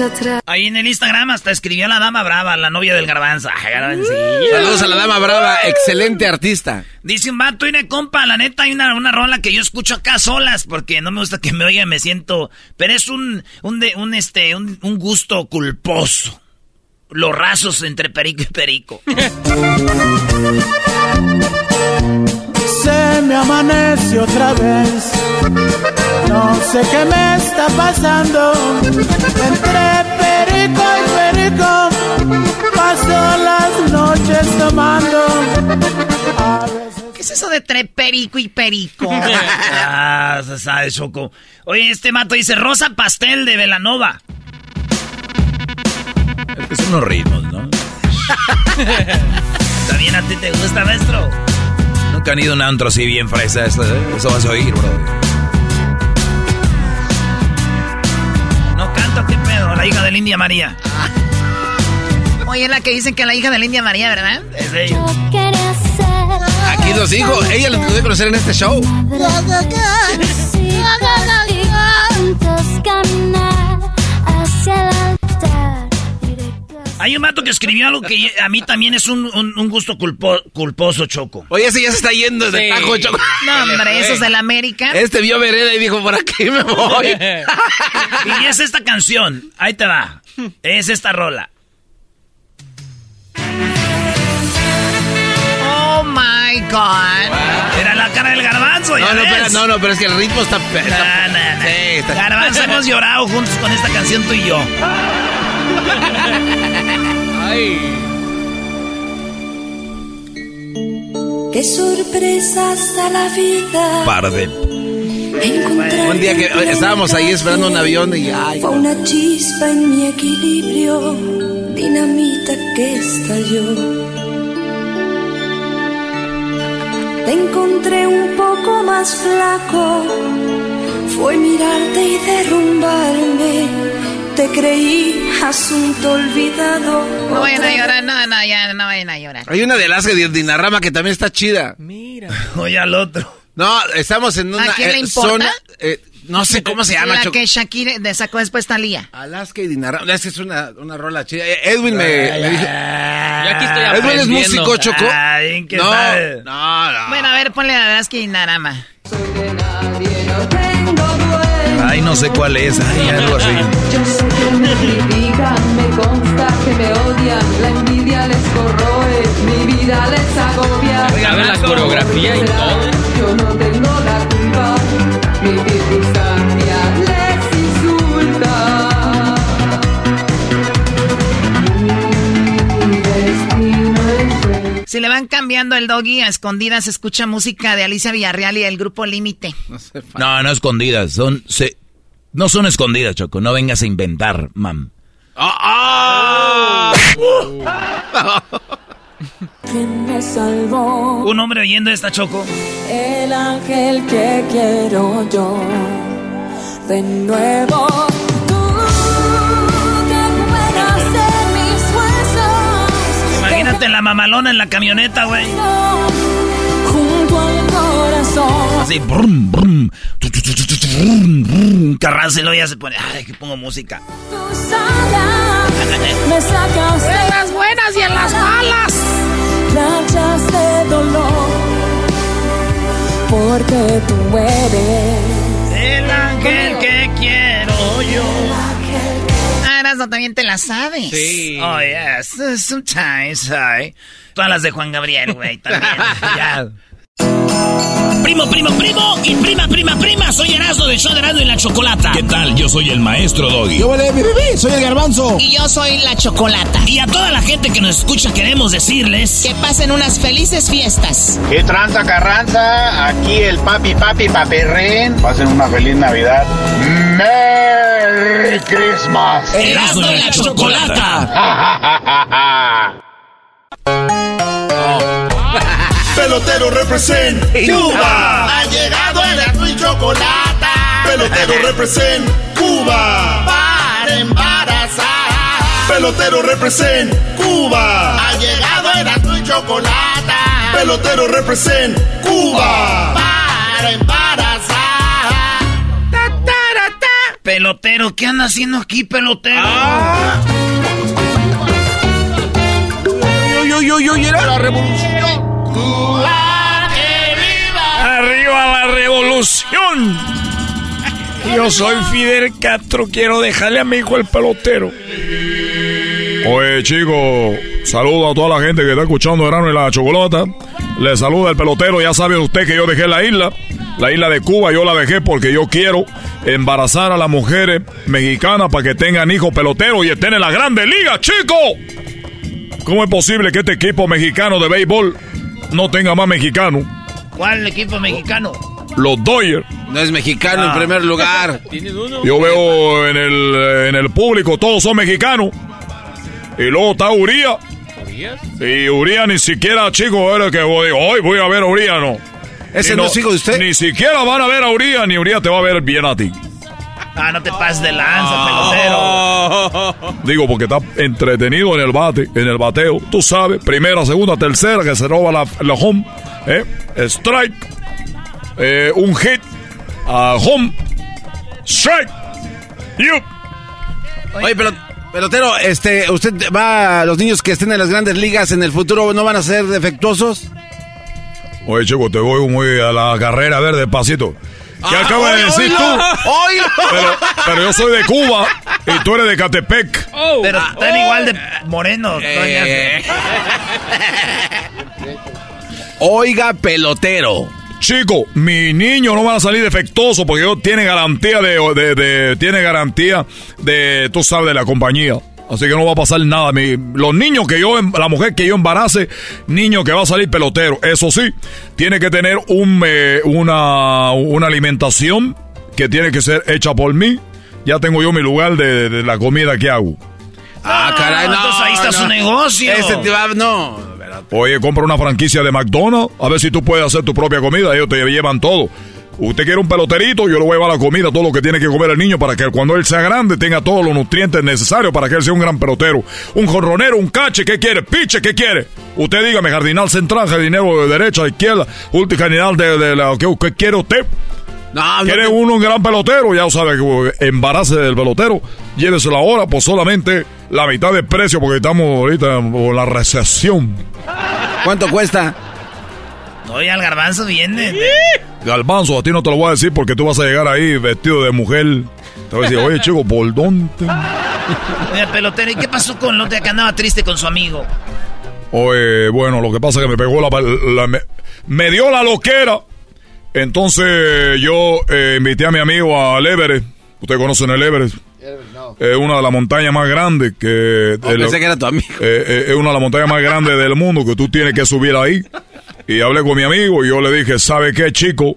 Atrás. Ahí en el Instagram hasta escribió la dama brava, la novia del garbancillo. Saludos a la dama brava, excelente artista. Dice un vato, y una compa, la neta hay una, una rola que yo escucho acá a solas, porque no me gusta que me oigan, me siento... Pero es un, un, de, un, este, un, un gusto culposo. Los rasos entre perico y perico. Se me amanece otra vez. No sé qué me está pasando. Entre perico y perico. Paso las noches tomando. A veces ¿Qué es eso de tre perico y perico? ah, se sabe, Choco. Oye, este mato dice Rosa Pastel de Velanova. Es que son unos ritmos, ¿no? ¿También a ti te gusta, maestro? Nunca han ido a un antro así bien fresa. Eso, eso vas a oír, bro. No canto, ¿qué pedo? La hija de la India María. Oye, es la que dicen que la hija de la India María, ¿verdad? Es ella. Aquí nos dijo, ella lo pude conocer en este show. Hay un mato que escribió algo que a mí también es un, un- un gusto culpo- culposo, Choco. Oye, ese ya se está yendo de Sí. tajo, Choco. No, hombre, eso es de la América. Este vio vereda y dijo, por aquí me voy. Y es esta canción. Ahí te va. Es esta rola. Oh my God. Era la cara del garbanzo, ya No, no, ves. espera, no, no, pero es que el ritmo está... Está-. Sí, está- Garbanzo, hemos llorado juntos con esta canción tú y yo. Qué sorpresas da la vida. Par de... Un día que estábamos ahí esperando un avión y... Ay, Fue una chispa en mi equilibrio, dinamita que estalló. Te encontré un poco más flaco, fue mirarte y derrumbarme. Te creí asunto olvidado. No vayan a llorar, no, no, ya, no vayan a llorar. Hay una de Alaska de Dinarama que también está chida. Oye al otro. No, estamos en una ¿A quién le eh, importa? zona... eh, no sé cómo se llama, La Choco. que Shakira le sacó después Talía. Alaska y Dinarama. Es que es una, una rola chida. Eh, Edwin me, me dijo... Yo aquí estoy Edwin es músico, Choco. No, no, no. Bueno, a ver, ponle a Lasky y Narama. Ay, no sé cuál es. Ay, algo así. me critican, me consta que me odian, la envidia les corroe, mi vida les agobia. ¿Sabe la coreografía y todo? Cambiando el doggy a escondidas, escucha música de Alicia Villarreal y el grupo Límite. No, no escondidas. Son... Se, no son escondidas, Choco. No vengas a inventar, mam. ¡Ah! quien me salvó, Un hombre oyendo esta Choco. el ángel que quiero yo. de nuevo. Imagínate la mamalona en la camioneta, güey. Junto al corazón. Así, brum, brum. Luego ya se pone. Ay, que pongo música. Me sacas de las buenas y en las malas. Planchas de dolor. Porque tú eres El ángel que quiero yo. Erasmo, también te la sabes. Sí. Oh, yes. Sometimes, I. Todas las de Juan Gabriel, güey, también. ya. Primo, primo, primo y prima, prima, prima. Soy Erasmo de show de Erasmo y la Chocolata. ¿Qué tal? Yo soy el maestro Doggy. Yo vale, mi bebé, soy el garbanzo. Y yo soy la Chocolata. Y a toda la gente que nos escucha queremos decirles que pasen unas felices fiestas. ¿Qué tranza, carranza? Aquí el papi, papi, paperren. Pasen una feliz Navidad. ¡Merry Christmas! Erasmo y la Chocolata. Pelotero represent Cuba. Ha llegado el azul y chocolate. Pelotero represent Cuba. Para embarazar. Pelotero represent Cuba. Ha llegado el azul y chocolate. Pelotero represent Cuba. Para embarazar. Ta, ta, ta. Pelotero, ¿qué anda haciendo aquí, pelotero? Yo, yo, yo, yo, era la revolución. Cuba, que viva. ¡Arriba la revolución! Yo soy Fidel Castro, quiero dejarle a mi hijo el pelotero. Oye, chicos, saludo a toda la gente que está escuchando Verano y la Chocolata. Le saluda el pelotero, ya saben usted que yo dejé la isla. La isla de Cuba yo la dejé porque yo quiero embarazar a las mujeres mexicanas para que tengan hijos peloteros y estén en la grande liga, chicos. ¿Cómo es posible que este equipo mexicano de béisbol no tenga más mexicanos? ¿Cuál equipo mexicano? Los Dodgers. No es mexicano en Ah. primer lugar. Yo veo en el, en el público todos son mexicanos. Y luego está Uría. Y Uría ni siquiera, chico, era que voy, hoy voy a ver a Uría, no. ¿Ese no es hijo de usted? Ni siquiera van a ver a Uría, ni Uría te va a ver bien a ti. Ah, no te pases de lanza, pelotero. Digo, porque está entretenido en el bate, en el bateo. Tú sabes, primera, segunda, tercera, que se roba la, la home. ¿eh? Strike. eh, un hit. a home. Strike. You. Oye, pero, pelotero, este, ¿usted va a los niños que estén en las grandes ligas en el futuro no van a ser defectuosos? Oye, chico, te voy muy a la carrera, a ver, despacito. ¿Qué Ah, acabas de decir tú? Pero, pero yo soy de Cuba y tú eres de Catepec. Pero están igual de morenos. Eh. Oiga, pelotero. Chico, mi niño no va a salir defectuoso porque yo tiene garantía de, de, de- tiene garantía de, tú sabes, de la compañía. Así que no va a pasar nada. Mi- los niños que yo, la mujer que yo embarace, niño que va a salir pelotero. Eso sí, tiene que tener un, eh, una, una alimentación que tiene que ser hecha por mí. Ya tengo yo mi lugar de, de la comida que hago. Ah, caray, no. entonces ahí está no. su negocio. Ese te va, no. Oye, compra una franquicia de McDonald's, a ver si tú puedes hacer tu propia comida, ellos te llevan todo. Usted quiere un peloterito, yo le voy a llevar la comida, todo lo que tiene que comer el niño para que cuando él sea grande tenga todos los nutrientes necesarios para que él sea un gran pelotero. Un jorronero, un cache, ¿qué quiere? Piche, ¿qué quiere? Usted dígame, jardinal central, jardinero de derecha, de izquierda, ulti jardinal de, de la... ¿qué, qué quiere usted? No, ¿Quiere uno un gran pelotero? Ya sabe que embarace del pelotero, lléveselo ahora por solamente la mitad del precio porque estamos ahorita por la recesión. ¿Cuánto cuesta? Oye, al garbanzo viene. Galbanzo, a ti no te lo voy a decir porque tú vas a llegar ahí vestido de mujer. Te voy a decir, oye chico, ¿por dónde? Oye, pelotero, ¿y qué pasó con Lote que andaba triste con su amigo? Oye, bueno, lo que pasa es que me pegó la... la- me, me dio la loquera. Entonces yo eh, invité a mi amigo al Everest. Ustedes conocen el Everest. Es una de las montañas más grandes que... Oh, pensé que era tu amigo. Eh, eh, es una de las montañas más grandes del mundo que tú tienes que subir ahí. Y hablé con mi amigo y yo le dije, ¿sabe qué, chico?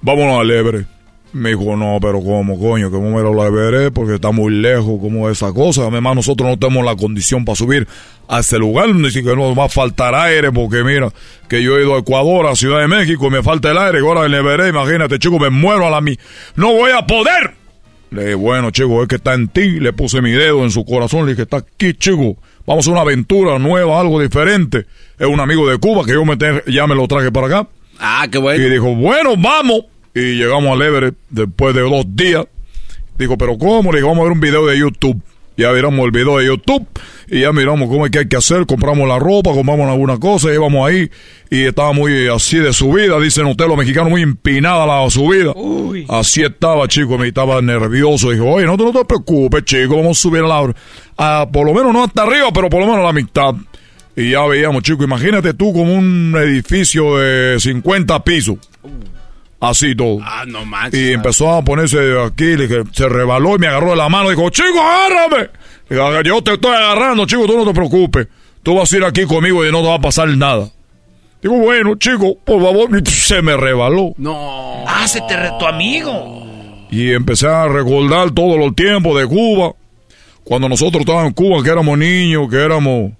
Vámonos al Everest. Me dijo, no, pero ¿cómo, coño? ¿Cómo me lo veré? Porque está muy lejos, ¿cómo es esa cosa? Además, nosotros no tenemos la condición para subir a ese lugar, ni siquiera nos va a faltar aire, porque mira, que yo he ido a Ecuador, a Ciudad de México, y me falta el aire, ahora le veré, imagínate, chico, me muero a la mi... ¡No voy a poder! Le dije, bueno, chico, es que está en ti, le puse mi dedo en su corazón, le dije, está aquí, chico, vamos a una aventura nueva, algo diferente. Es un amigo de Cuba que yo me te- ya me lo traje para acá. Ah, qué bueno. Y dijo, bueno, vamos. Y llegamos al Everett después de dos días. Dijo, pero ¿cómo? Le digo, vamos a ver un video de YouTube. Ya miramos el video de YouTube y ya miramos cómo es que hay que hacer. Compramos la ropa, compramos alguna cosa, íbamos ahí y estaba muy así de subida, dicen ustedes los mexicanos, muy empinada la subida. Así estaba, chico, me estaba nervioso. Dijo, oye, no, te- no te preocupes, chico, vamos a subir a la... a- por lo menos no hasta arriba, pero por lo menos a la mitad. Y ya veíamos, chico, imagínate tú como un edificio de 50 pisos. Así todo. Ah, no manches. Y empezó a ponerse aquí, le dije, se rebaló y me agarró de la mano. Dijo, chico, agárrame. Dije, yo te estoy agarrando, chico, tú no te preocupes. Tú vas a ir aquí conmigo y no te va a pasar nada. Digo, bueno, chico, por favor. Y se me rebaló. No. Ah, se te re- tu amigo. Y empecé a recordar todos los tiempos de Cuba. Cuando nosotros estábamos en Cuba, que éramos niños, que éramos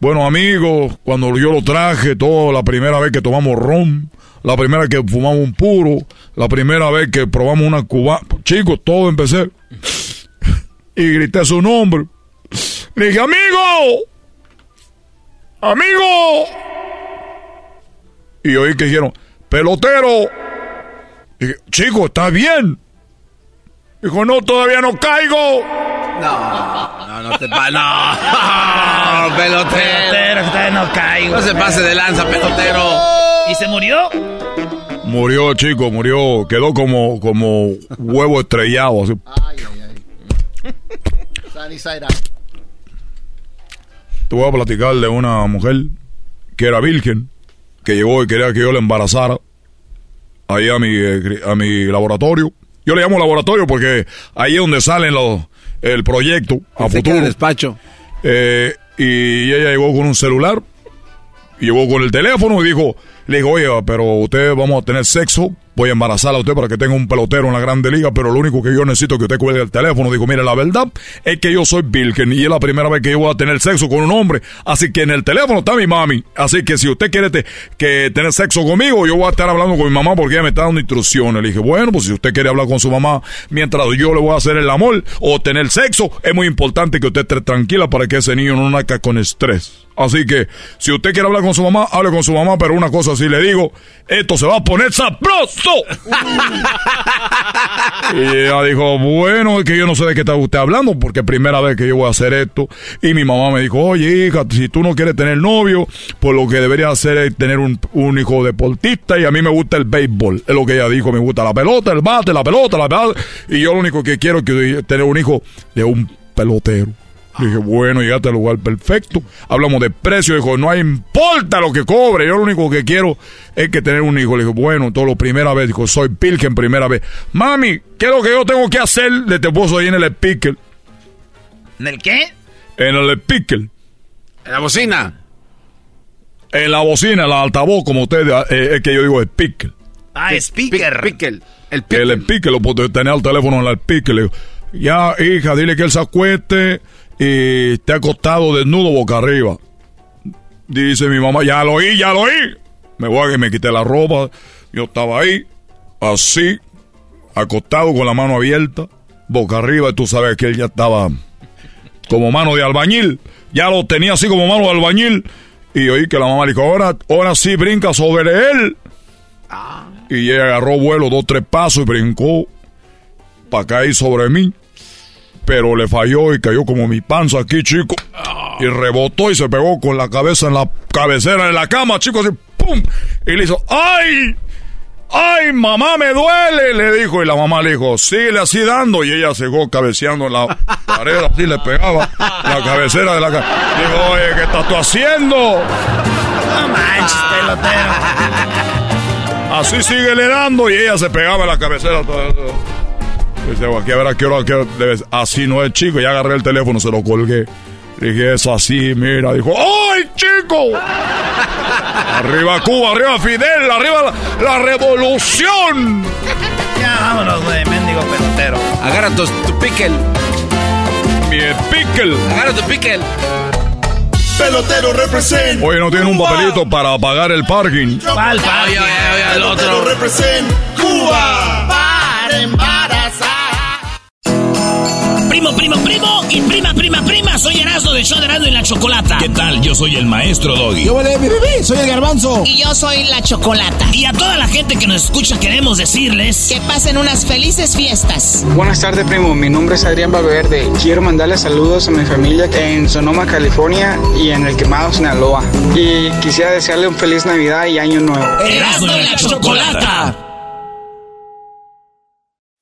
buenos amigos. Cuando yo lo traje, toda la primera vez que tomamos ron. La primera vez que fumamos un puro. La primera vez que probamos una cuba. Chicos, todo empecé. Y grité su nombre. Le dije, amigo. Amigo. Y oí que dijeron, pelotero. Dije, chico, ¿está bien? Dijo, no, todavía no caigo. No, no, no te pa... No, pelotero. Pelotero, usted no caigo. No se pase de lanza, pelotero. ¿Y se murió? Murió, chico, murió. Quedó como, como huevo estrellado. así. Sunny side up. Te voy a platicar de una mujer que era virgen, que llegó y quería que yo la embarazara ahí a mi, eh, a mi laboratorio. Yo le llamo laboratorio porque ahí es donde salen los, el proyecto a futuro. despacho. Eh, y ella llegó con un celular, llegó con el teléfono y dijo, le dijo, oye, pero usted vamos a tener sexo, voy a embarazar a usted para que tenga un pelotero en la grande liga, pero lo único que yo necesito es que usted cuelgue el teléfono. Dijo, mire, la verdad es que yo soy virgen y es la primera vez que yo voy a tener sexo con un hombre, así que en el teléfono está mi mami, así que si usted quiere que tener sexo conmigo, yo voy a estar hablando con mi mamá porque ella me está dando instrucciones. Le dije, bueno, pues si usted quiere hablar con su mamá mientras yo le voy a hacer el amor o tener sexo, es muy importante que usted esté tranquila para que ese niño no nazca con estrés. Así que, si usted quiere hablar con su mamá, hable con su mamá, pero una cosa sí le digo, esto se va a poner sabroso. y ella dijo, bueno, es que yo no sé de qué está usted hablando, porque es primera vez que yo voy a hacer esto. Y mi mamá me dijo, oye, hija, si tú no quieres tener novio, pues lo que deberías hacer es tener un, un hijo deportista, y a mí me gusta el béisbol. Es lo que ella dijo, me gusta la pelota, el bate, la pelota, la pelota. Y yo lo único que quiero es que tener un hijo de un pelotero. Le dije, bueno, llegaste al lugar perfecto. Hablamos de precio. Dijo, no importa lo que cobre. Yo lo único que quiero es que tener un hijo. Le dije, bueno, todo lo primera vez. Dijo, soy Pilken primera vez. Mami, ¿qué es lo que yo tengo que hacer? Le te puso ahí en el speaker. ¿En el qué? En el speaker. En la bocina. En la bocina, en la altavoz, como usted, eh, es que yo digo speaker. Ah, speaker. Pickle. El Que el speaker, lo puedo tener el teléfono en el speaker. Le digo, ya, hija, dile que él se acueste y esté acostado desnudo boca arriba. Dice mi mamá, ya lo oí, ya lo oí. Me voy a que me quité la ropa. Yo estaba ahí, así, acostado con la mano abierta, boca arriba. Y tú sabes que él ya estaba como mano de albañil. Ya lo tenía así como mano de albañil. Y oí que la mamá le dijo, ahora, ahora sí brinca sobre él. Y ella agarró vuelo dos, tres pasos y brincó para caer sobre mí. Pero le falló y cayó como mi panza aquí, chico. Y rebotó y se pegó con la cabeza en la cabecera de la cama, chico, así, ¡pum! Y le hizo, ¡ay! ¡Ay, mamá, me duele! Le dijo. Y la mamá le dijo, síguele así dando. Y ella siguió cabeceando en la pared, así le pegaba la cabecera de la cama. Dijo, oye, ¿qué estás tú haciendo? No manches, pelotero. Así síguele dando y ella se pegaba en la cabecera. Dice, aquí a ver a qué hora, a qué hora debes- Así no es, chico. Ya agarré el teléfono, se lo colgué. Le dije, eso así, mira. Dijo, ¡ay, chico! arriba Cuba, arriba Fidel, arriba la, la revolución. Ya, vámonos, güey, mendigo pelotero. Agarra tu, tu pickle. Mi pickle. Agarra tu pickle. Pelotero represent. Oye, ¿no tienen un papelito para pagar el parking? ¿Cuál, pa? Oye, oye, oye, el Pelotero otro. represent Cuba. Para embarazar. Primo, primo, primo y prima, prima, prima. Soy Erasmo del show de Erasmo y la Chocolata. ¿Qué tal? Yo soy el maestro Doggy. Yo vale, mi bebé, soy el garbanzo. Y yo soy la Chocolata. Y a toda la gente que nos escucha queremos decirles que pasen unas felices fiestas. Buenas tardes, primo. Mi nombre es Adrián Valverde. Quiero mandarle saludos a mi familia en Sonoma, California y en El Quemado, Sinaloa. Y quisiera desearle un feliz Navidad y Año Nuevo. Erasmo y la Chocolata.